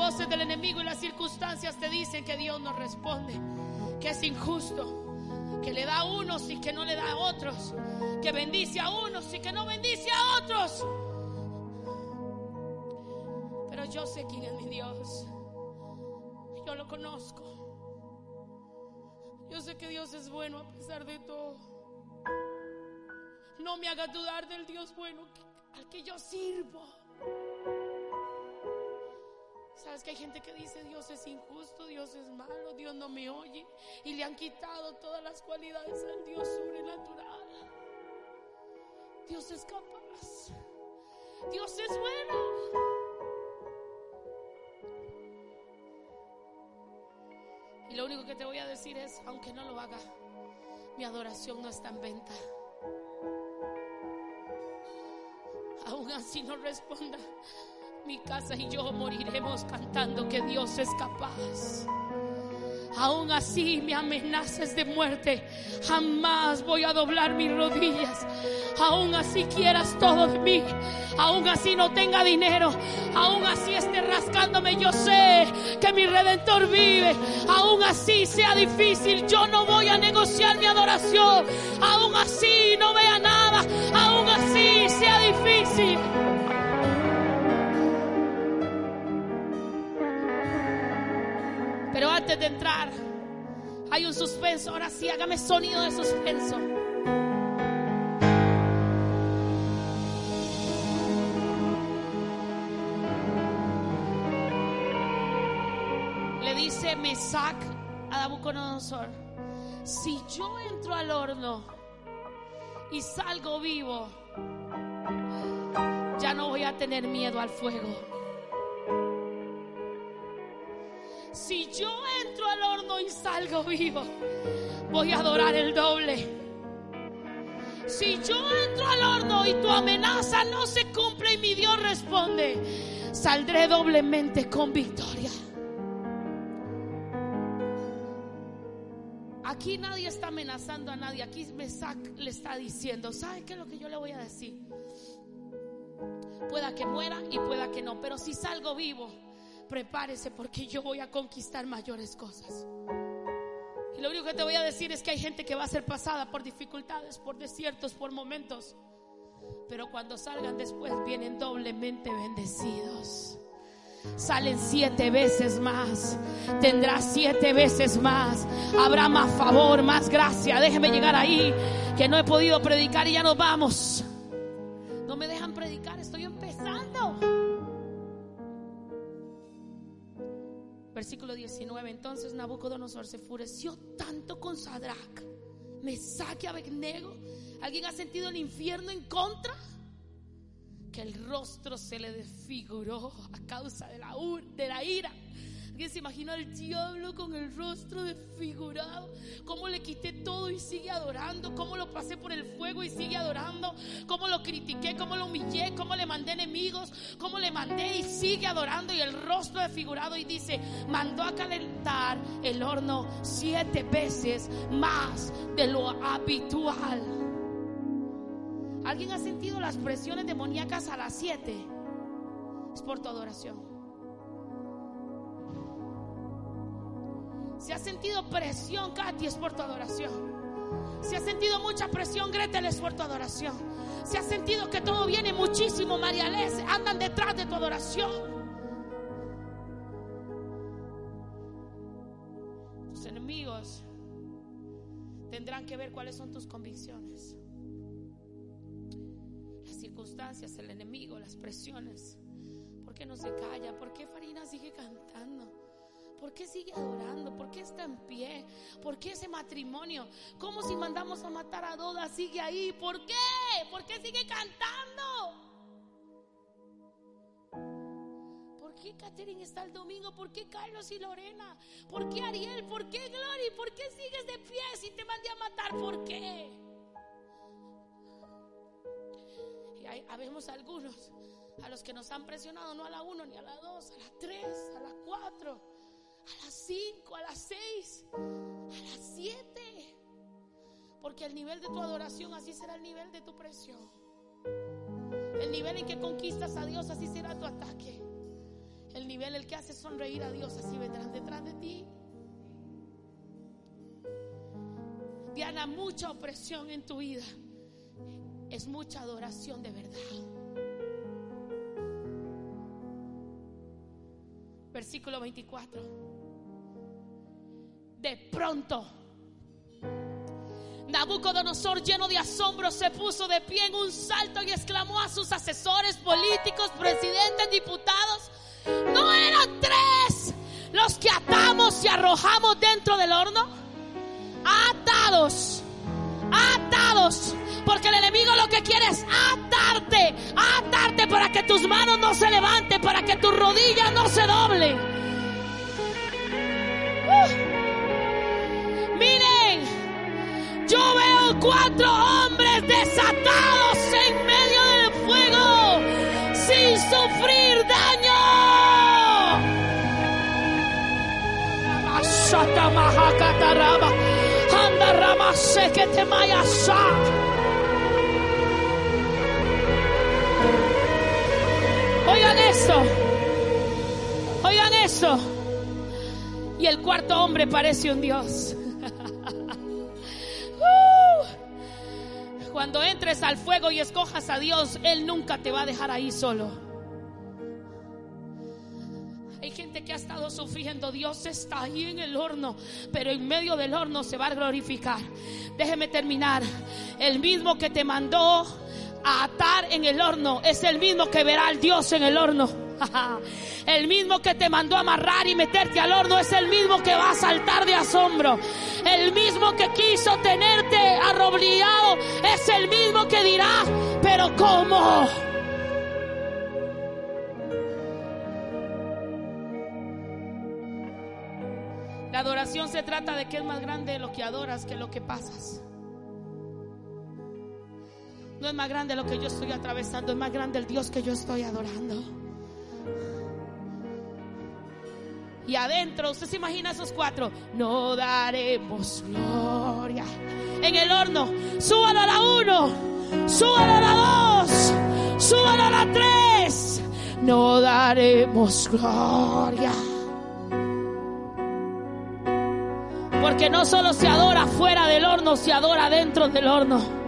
voces del enemigo y las circunstancias te dicen que Dios no responde, que es injusto, que le da a unos y que no le da a otros, que bendice a unos y que no bendice a otros. Pero yo sé quién es mi Dios. Yo lo conozco. Yo sé que Dios es bueno a pesar de todo. No me haga dudar del Dios bueno al que yo sirvo. Sabes que hay gente que dice Dios es injusto, Dios es malo, Dios no me oye y le han quitado todas las cualidades al Dios sobrenatural. Dios es capaz. Dios es bueno. Y lo único que te voy a decir es, aunque no lo haga, mi adoración no está en venta. aún así no responda, mi casa y yo moriremos cantando que Dios es capaz. Aún así me amenaces de muerte, jamás voy a doblar mis rodillas. Aún así quieras todo de mí, aún así no tenga dinero, aún así esté rascándome, yo sé que mi redentor vive. Aún así sea difícil, yo no voy a negociar mi adoración. Aún así no vea nada, aún así sea difícil. De entrar Hay un suspenso. Ahora sí, hágame sonido de suspenso. Le dice Mesac a Nabucodonosor: Si yo entro al horno y salgo vivo, ya no voy a tener miedo al fuego. Si yo entro al horno y salgo vivo, voy a adorar el doble. Si yo entro al horno y tu amenaza no se cumple y mi Dios responde, saldré doblemente con victoria. Aquí nadie está amenazando a nadie. Aquí Mesac le está diciendo, ¿sabe qué es lo que yo le voy a decir? Pueda que muera y pueda que no, pero si salgo vivo, prepárese porque yo voy a conquistar mayores cosas. Y lo único que te voy a decir es que hay gente que va a ser pasada por dificultades, por desiertos, por momentos. Pero cuando salgan después vienen doblemente bendecidos. Salen siete veces más. Tendrá siete veces más. Habrá más favor, más gracia. Déjeme llegar ahí, que no he podido predicar y ya nos vamos. No me dejan predicar, estoy empezando. Versículo 19. Entonces Nabucodonosor se enfureció tanto con Sadrach, Mesach y Abednego. ¿Alguien ha sentido el infierno en contra? Que el rostro se le desfiguró a causa de la ira se imaginó al diablo con el rostro desfigurado? ¿Cómo le quité todo y sigue adorando? ¿Cómo lo pasé por el fuego y sigue adorando? ¿Cómo lo critiqué? ¿Cómo lo humillé? ¿Cómo le mandé enemigos? ¿Cómo le mandé y sigue adorando? Y el rostro desfigurado y dice, mandó a calentar el horno siete veces más de lo habitual. ¿Alguien ha sentido las presiones demoníacas a las siete? Es por tu adoración. Si ha sentido presión, Katy, es por tu adoración. Si ha sentido mucha presión, Gretel, es por tu adoración. Si ha sentido que todo viene muchísimo, María Les, andan detrás de tu adoración. Tus enemigos tendrán que ver cuáles son tus convicciones. Las circunstancias, el enemigo, las presiones. ¿Por qué no se calla? ¿Por qué Farina sigue cantando? ¿Por qué sigue adorando? ¿Por qué está en pie? ¿Por qué ese matrimonio? ¿Cómo si mandamos a matar a Doda sigue ahí? ¿Por qué? ¿Por qué sigue cantando? ¿Por qué Catherine está el domingo? ¿Por qué Carlos y Lorena? ¿Por qué Ariel? ¿Por qué Glory? ¿Por qué sigues de pie si te mandé a matar? ¿Por qué? Y hay, habemos algunos a los que nos han presionado no a la uno ni a la dos, a la tres, a la cuatro a las 5, a las 6, a las 7. Porque el nivel de tu adoración así será el nivel de tu presión. El nivel en que conquistas a Dios así será tu ataque. El nivel el que haces sonreír a Dios así vendrán detrás de ti. Diana, mucha opresión en tu vida es mucha adoración de verdad. Versículo 24. De pronto, Nabucodonosor, lleno de asombro, se puso de pie en un salto y exclamó a sus asesores políticos, presidentes, diputados: ¿No eran tres los que atamos y arrojamos dentro del horno? Atados, atados porque el enemigo lo que quiere es atarte, atarte para que tus manos no se levanten, para que tus rodillas no se doblen. Yo veo cuatro hombres desatados en medio del fuego sin sufrir daño. que te Oigan esto. Oigan esto. Y el cuarto hombre parece un Dios. Cuando entres al fuego y escojas a Dios, Él nunca te va a dejar ahí solo. Hay gente que ha estado sufriendo, Dios está ahí en el horno, pero en medio del horno se va a glorificar. Déjeme terminar. El mismo que te mandó a atar en el horno es el mismo que verá al Dios en el horno. El mismo que te mandó amarrar y meterte al horno es el mismo que va a saltar de asombro. El mismo que quiso tenerte arrodillado es el mismo que dirá, pero ¿cómo? La adoración se trata de que es más grande lo que adoras que lo que pasas. No es más grande lo que yo estoy atravesando, es más grande el Dios que yo estoy adorando. Y adentro, usted se imagina esos cuatro, no daremos gloria. En el horno, súbalo a la uno, súbalo a la dos, súbalo a la tres. No daremos gloria. Porque no solo se adora fuera del horno, se adora dentro del horno.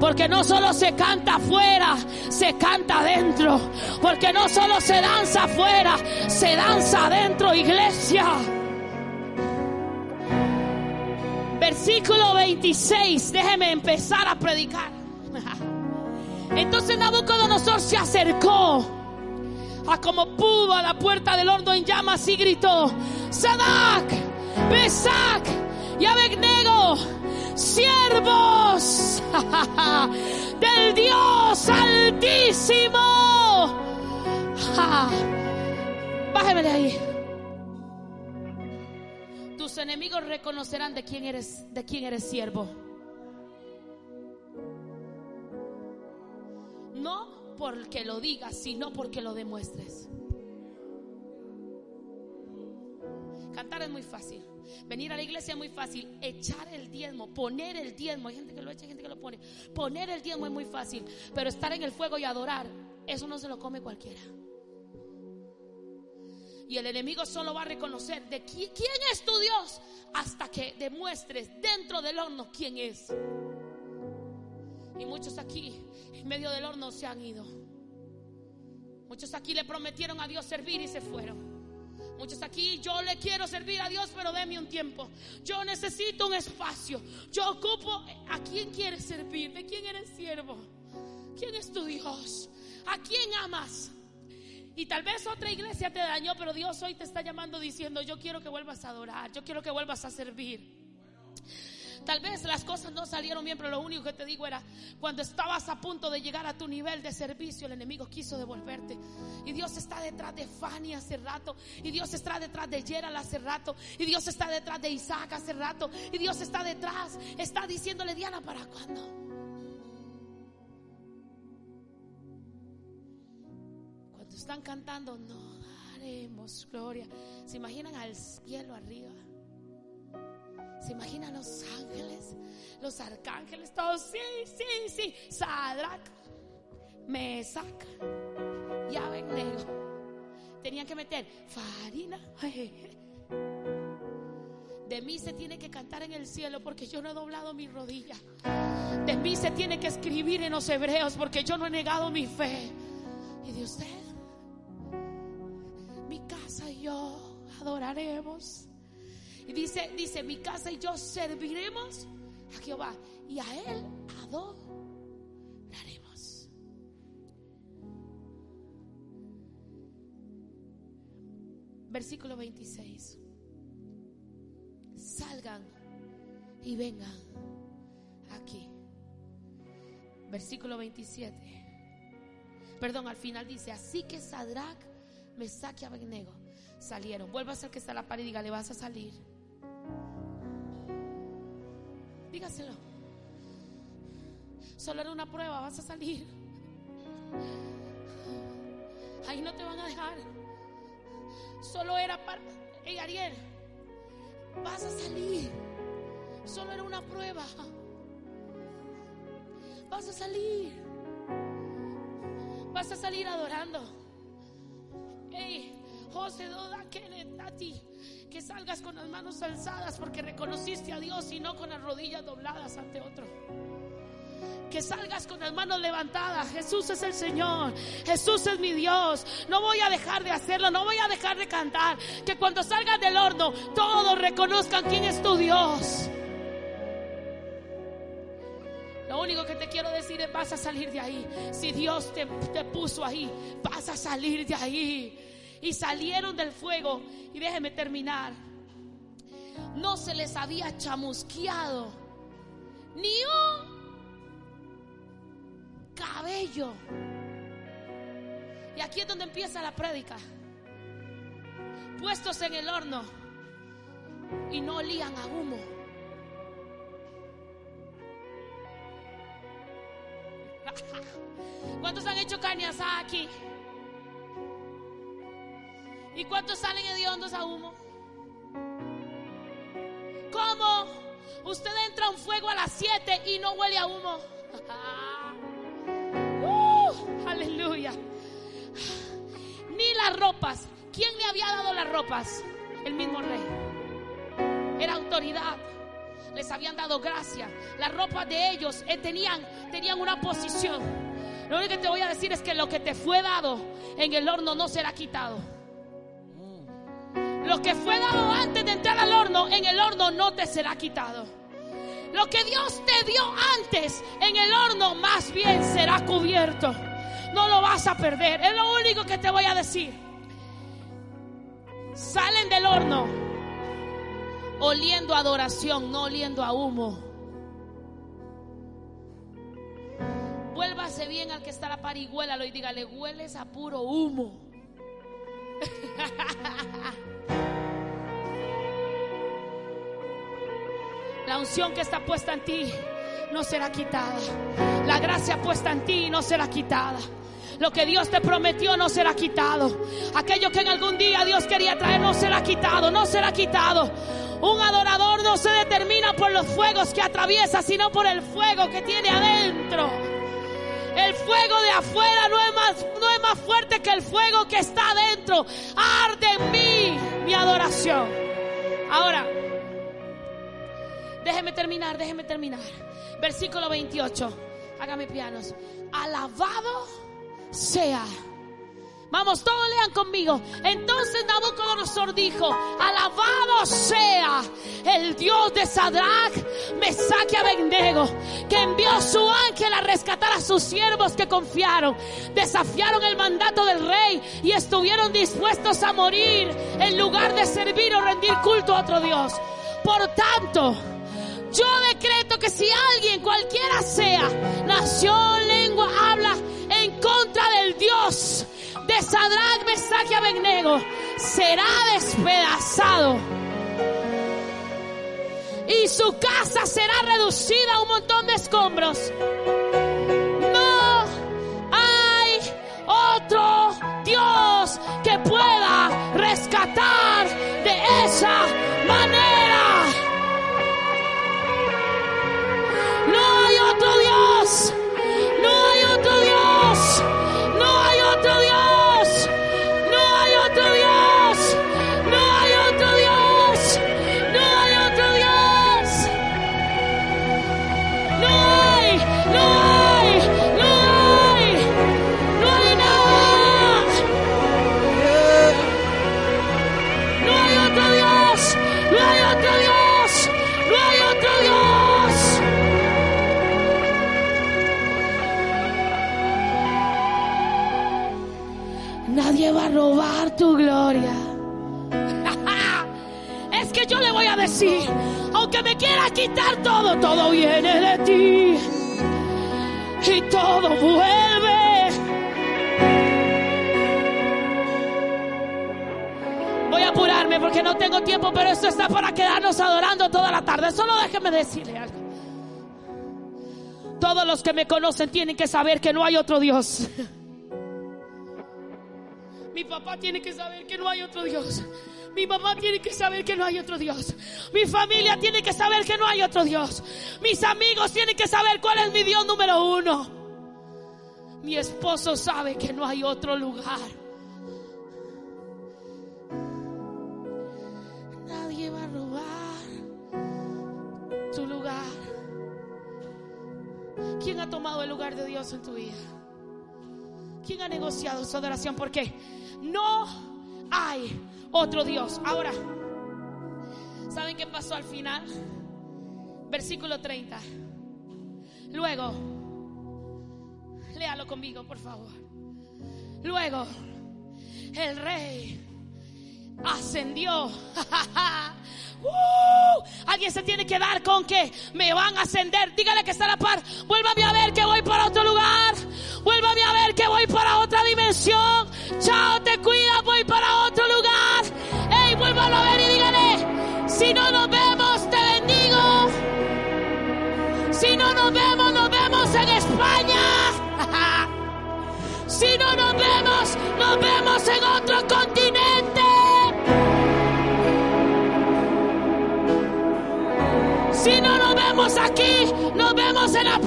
Porque no solo se canta afuera, se canta adentro. Porque no solo se danza afuera, se danza adentro, iglesia. Versículo 26, déjeme empezar a predicar. Entonces Nabucodonosor se acercó a como pudo a la puerta del horno en llamas y gritó, Sadak, Besac y Abednego, siervos del Dios Altísimo. Bájeme de ahí. Tus enemigos reconocerán de quién eres, de quién eres siervo. No porque lo digas, sino porque lo demuestres. Cantar es muy fácil. Venir a la iglesia es muy fácil. Echar el diezmo, poner el diezmo. Hay gente que lo echa, hay gente que lo pone. Poner el diezmo es muy fácil. Pero estar en el fuego y adorar, eso no se lo come cualquiera. Y el enemigo solo va a reconocer de quién, quién es tu Dios hasta que demuestres dentro del horno quién es. Y muchos aquí, en medio del horno, se han ido. Muchos aquí le prometieron a Dios servir y se fueron. Muchos aquí, yo le quiero servir a Dios, pero déme un tiempo. Yo necesito un espacio. Yo ocupo. ¿A quién quieres servir? ¿De quién eres siervo? ¿Quién es tu Dios? ¿A quién amas? Y tal vez otra iglesia te dañó, pero Dios hoy te está llamando diciendo, yo quiero que vuelvas a adorar, yo quiero que vuelvas a servir. Tal vez las cosas no salieron bien, pero lo único que te digo era, cuando estabas a punto de llegar a tu nivel de servicio, el enemigo quiso devolverte. Y Dios está detrás de Fanny hace rato. Y Dios está detrás de Gerald hace rato. Y Dios está detrás de Isaac hace rato. Y Dios está detrás, está diciéndole, Diana, ¿para cuándo? Cuando están cantando, no daremos gloria. ¿Se imaginan al cielo arriba? ¿Se imaginan los ángeles? Los arcángeles, todos, sí, sí, sí. Sadrach, Mesac y Abednego. Tenían que meter farina. De mí se tiene que cantar en el cielo porque yo no he doblado mi rodilla. De mí se tiene que escribir en los hebreos porque yo no he negado mi fe. Y de usted, mi casa y yo adoraremos. Y dice, dice, mi casa y yo serviremos a Jehová y a Él adoraremos. Versículo 26. Salgan y vengan aquí. Versículo 27. Perdón, al final dice, así que Sadrach, Mesach y Abednego salieron. Vuelva a ser que está la pared y diga, le vas a salir. Dígaselo. Solo era una prueba, vas a salir. Ahí no te van a dejar. Solo era para... Hey, Ariel, vas a salir. Solo era una prueba. Vas a salir. Vas a salir adorando. Hey, José Doda Kenneth Tati que salgas con las manos alzadas porque reconociste a Dios y no con las rodillas dobladas ante otro. que salgas con las manos levantadas. Jesús es el Señor. Jesús es mi Dios. No voy a dejar de hacerlo. No voy a dejar de cantar. Que cuando salgas del horno, todos reconozcan quién es tu Dios. Lo único que te quiero decir es vas a salir de ahí. Si Dios te, te puso ahí, vas a salir de ahí. Y salieron del fuego. Y déjeme terminar. No se les había chamusqueado ni un cabello. Y aquí es donde empieza la prédica. Puestos en el horno y no olían a humo. ¿Cuántos han hecho carne asada aquí? ¿Y cuántos salen hediondos a humo? ¿Cómo? Usted entra a un fuego a las 7 y no huele a humo. Aleluya. Ni las ropas. ¿Quién le había dado las ropas? El mismo rey. Era autoridad. Les habían dado gracia. Las ropas de ellos eh, tenían, tenían una posición. Lo único que te voy a decir es que lo que te fue dado en el horno no será quitado. Lo que fue dado antes de entrar al horno, en el horno no te será quitado. Lo que Dios te dio antes en el horno, más bien será cubierto no lo vas a perder. Es lo único que te voy a decir. Salen del horno oliendo adoración, no oliendo a humo. Vuélvase bien al que está a la par y huélalo y dígale, hueles a puro humo. La unción que está puesta en ti no será quitada. La gracia puesta en ti no será quitada. Lo que Dios te prometió no será quitado. Aquello que en algún día Dios quería traer no será quitado, no será quitado. Un adorador no se determina por los fuegos que atraviesa, sino por el fuego que tiene adentro. El fuego de afuera no es más, no es más fuerte que el fuego que está adentro. Arde en mí mi adoración. Ahora, déjeme terminar, déjeme terminar. Versículo 28. Hágame pianos. Alabado sea. Vamos, todos lean conmigo. Entonces Nabucodonosor dijo, alabado sea el Dios de Sadrach, Mesach y Abednego, que envió su ángel a rescatar a sus siervos que confiaron, desafiaron el mandato del rey y estuvieron dispuestos a morir en lugar de servir o rendir culto a otro Dios. Por tanto, yo decreto que si alguien, cualquiera sea, nación, lengua, habla, en contra del Dios de Sadrach, Mesach y Abednego será despedazado. Y su casa será reducida a un montón de escombros. No hay otro Dios que pueda rescatar de esa va a robar tu gloria. es que yo le voy a decir, aunque me quiera quitar todo, todo viene de ti. Y todo vuelve. Voy a apurarme porque no tengo tiempo, pero esto está para quedarnos adorando toda la tarde. Solo déjeme decirle algo. Todos los que me conocen tienen que saber que no hay otro Dios. Mi papá tiene que saber que no hay otro Dios. Mi mamá tiene que saber que no hay otro Dios. Mi familia tiene que saber que no hay otro Dios. Mis amigos tienen que saber cuál es mi Dios número uno. Mi esposo sabe que no hay otro lugar. Nadie va a robar tu lugar. ¿Quién ha tomado el lugar de Dios en tu vida? ¿Quién ha negociado su adoración? Porque no hay otro Dios. Ahora, ¿saben qué pasó al final? Versículo 30. Luego, léalo conmigo, por favor. Luego, el rey ascendió. Uh, alguien se tiene que dar con que me van a ascender. Dígale que está la par. Vuélvame a ver que voy para otro lugar. Vuélvame a ver que voy para otra dimensión. Chao, te cuida, voy para otro lugar. Ey, vuélvalo a ver y dígale, si no nos vemos, te bendigo. Si no nos vemos, nos vemos en España. si no nos vemos, nos vemos en otro continente. Si no nos vemos aquí, nos vemos en la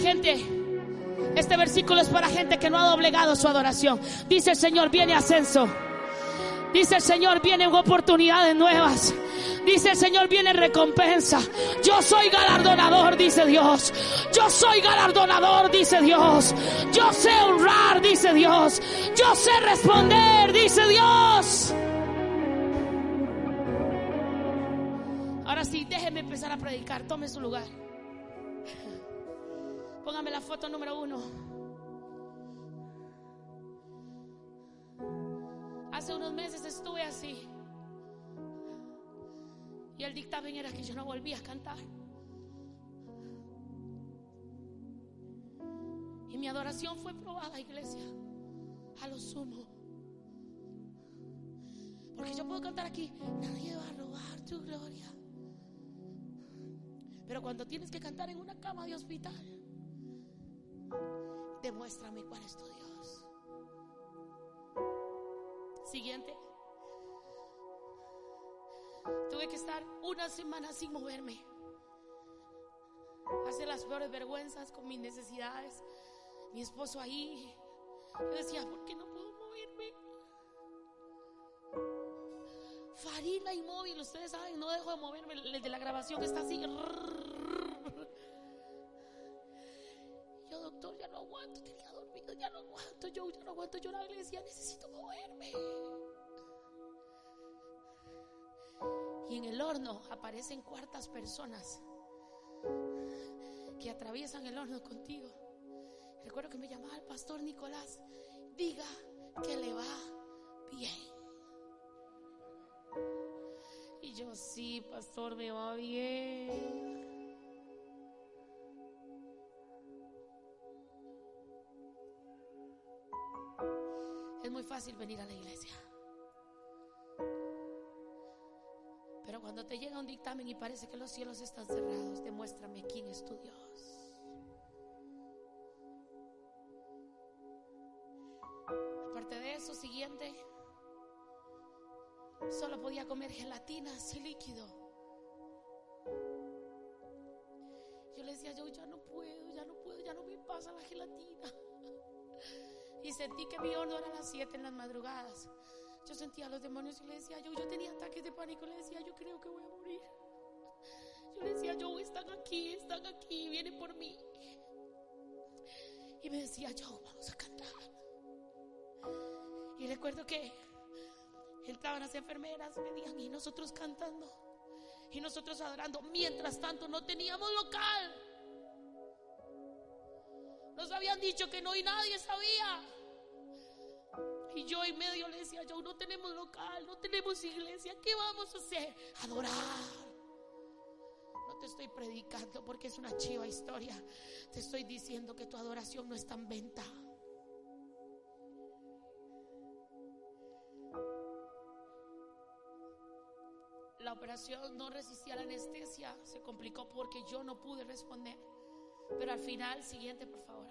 Gente, este versículo es para gente que no ha doblegado su adoración. Dice el Señor, viene ascenso. Dice el Señor, vienen oportunidades nuevas. Dice el Señor, viene recompensa. Yo soy galardonador, dice Dios. Yo soy galardonador, dice Dios. Yo sé honrar, dice Dios. Yo sé responder, dice Dios. Ahora sí, déjeme empezar a predicar. Tome su lugar. Póngame la foto número uno. Hace unos meses estuve así. Y el dictamen era que yo no volvía a cantar. Y mi adoración fue probada, iglesia, a lo sumo. Porque yo puedo cantar aquí, nadie va a robar tu gloria. Pero cuando tienes que cantar en una cama de hospital, demuéstrame cuál es tu Dios. Siguiente. Tuve que estar una semana sin moverme. Hacer las peores vergüenzas con mis necesidades. Mi esposo ahí. Yo decía, ¿por qué no puedo moverme? Farina inmóvil, ustedes saben, no dejo de moverme. El de la grabación está así. No aguanto llorar. Le decía, necesito moverme. Y en el horno aparecen cuartas personas que atraviesan el horno contigo. Recuerdo que me llamaba el pastor Nicolás. Diga que le va bien. Y yo, sí, pastor, me va bien. Es muy fácil venir a la iglesia. Pero cuando te llega un dictamen y parece que los cielos están cerrados, demuéstrame quién es tu Dios. Aparte de eso, siguiente, solo podía comer gelatina así líquido. Yo le decía, yo ya no puedo, ya no puedo, ya no me pasa la gelatina. Y sentí que mi horno era a las 7 en las madrugadas. Yo sentía a los demonios y le decía yo, yo tenía ataques de pánico, le decía yo creo que voy a morir. Yo le decía yo, están aquí, están aquí, vienen por mí. Y me decía yo, vamos a cantar. Y recuerdo que entraban las enfermeras, venían y nosotros cantando. Y nosotros adorando. Mientras tanto no teníamos local. Nos habían dicho que no y nadie sabía. Y yo en medio le decía, yo no tenemos local, no tenemos iglesia, ¿qué vamos a hacer? Adorar. No te estoy predicando porque es una chiva historia. Te estoy diciendo que tu adoración no está en venta. La operación no resistía la anestesia, se complicó porque yo no pude responder. Pero al final, siguiente, por favor.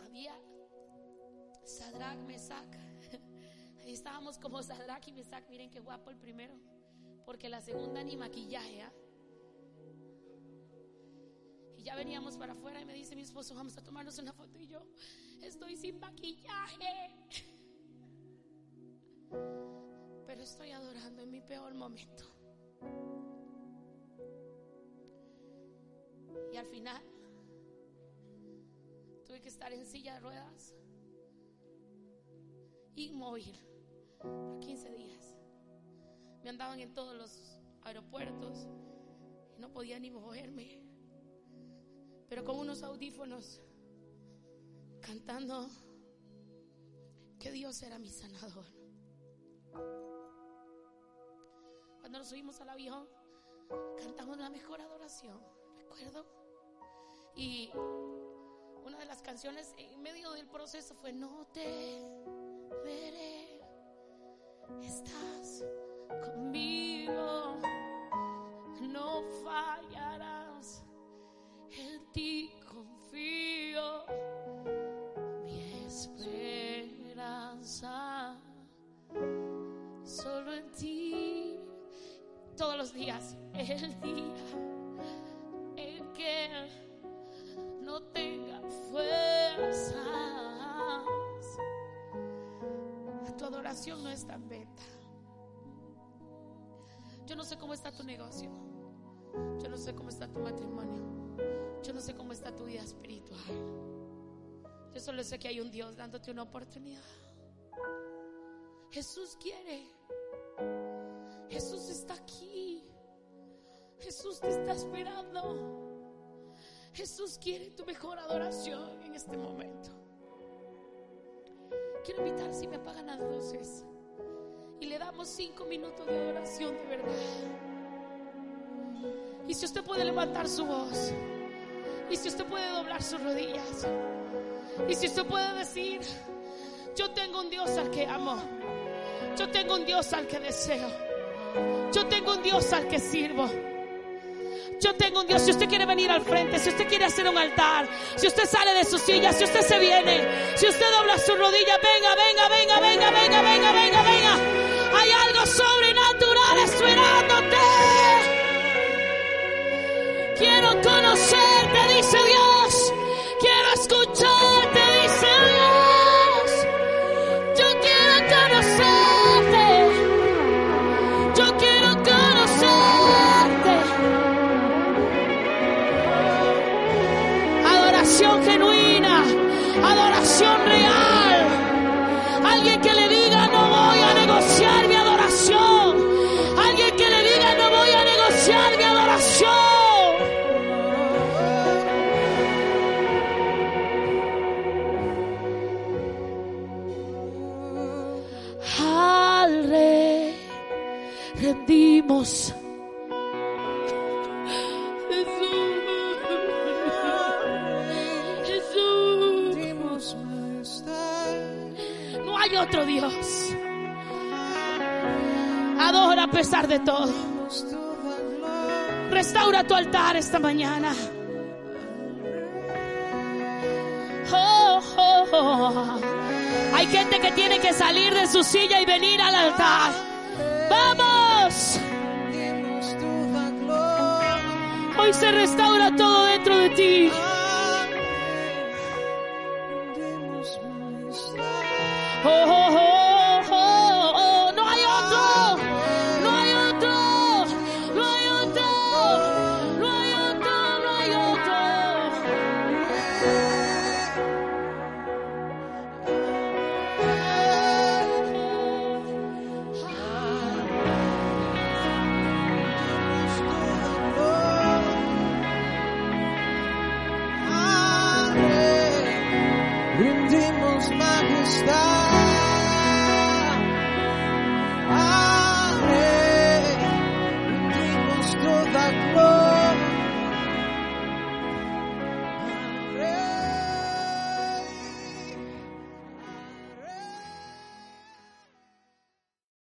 Había Sadrach, Mesach. Ahí estábamos como Sadrach y Mesach. Miren qué guapo el primero. Porque la segunda ni maquillaje. ¿ah? Y ya veníamos para afuera y me dice mi esposo, vamos a tomarnos una foto. Y yo, estoy sin maquillaje. Pero estoy adorando en mi peor momento. Y al final tuve que estar en silla de ruedas, inmóvil, por 15 días. Me andaban en todos los aeropuertos y no podía ni moverme. Pero con unos audífonos cantando que Dios era mi sanador. Nos subimos al avión, cantamos la mejor adoración, recuerdo. Y una de las canciones en medio del proceso fue No te veré, estás conmigo, días, el día en que no tenga fuerzas, tu adoración no está en venta. Yo no sé cómo está tu negocio. Yo no sé cómo está tu matrimonio. Yo no sé cómo está tu vida espiritual. Yo solo sé que hay un Dios dándote una oportunidad. Jesús quiere. Jesús está aquí. Jesús te está esperando. Jesús quiere tu mejor adoración en este momento. Quiero invitar si me apagan las luces y le damos cinco minutos de adoración de verdad. Y si usted puede levantar su voz, y si usted puede doblar sus rodillas, y si usted puede decir, yo tengo un Dios al que amo, yo tengo un Dios al que deseo, yo tengo un Dios al que sirvo. Yo tengo un Dios. Si usted quiere venir al frente, si usted quiere hacer un altar, si usted sale de su silla, si usted se viene, si usted dobla su rodilla, venga, venga, venga, venga, venga, venga, venga, venga. Hay algo sobrenatural esperándote. Quiero conocerte, Tu altar esta mañana. Oh, oh, oh. Hay gente que tiene que salir de su silla y venir al altar. Vamos. Hoy se restaura todo dentro de ti.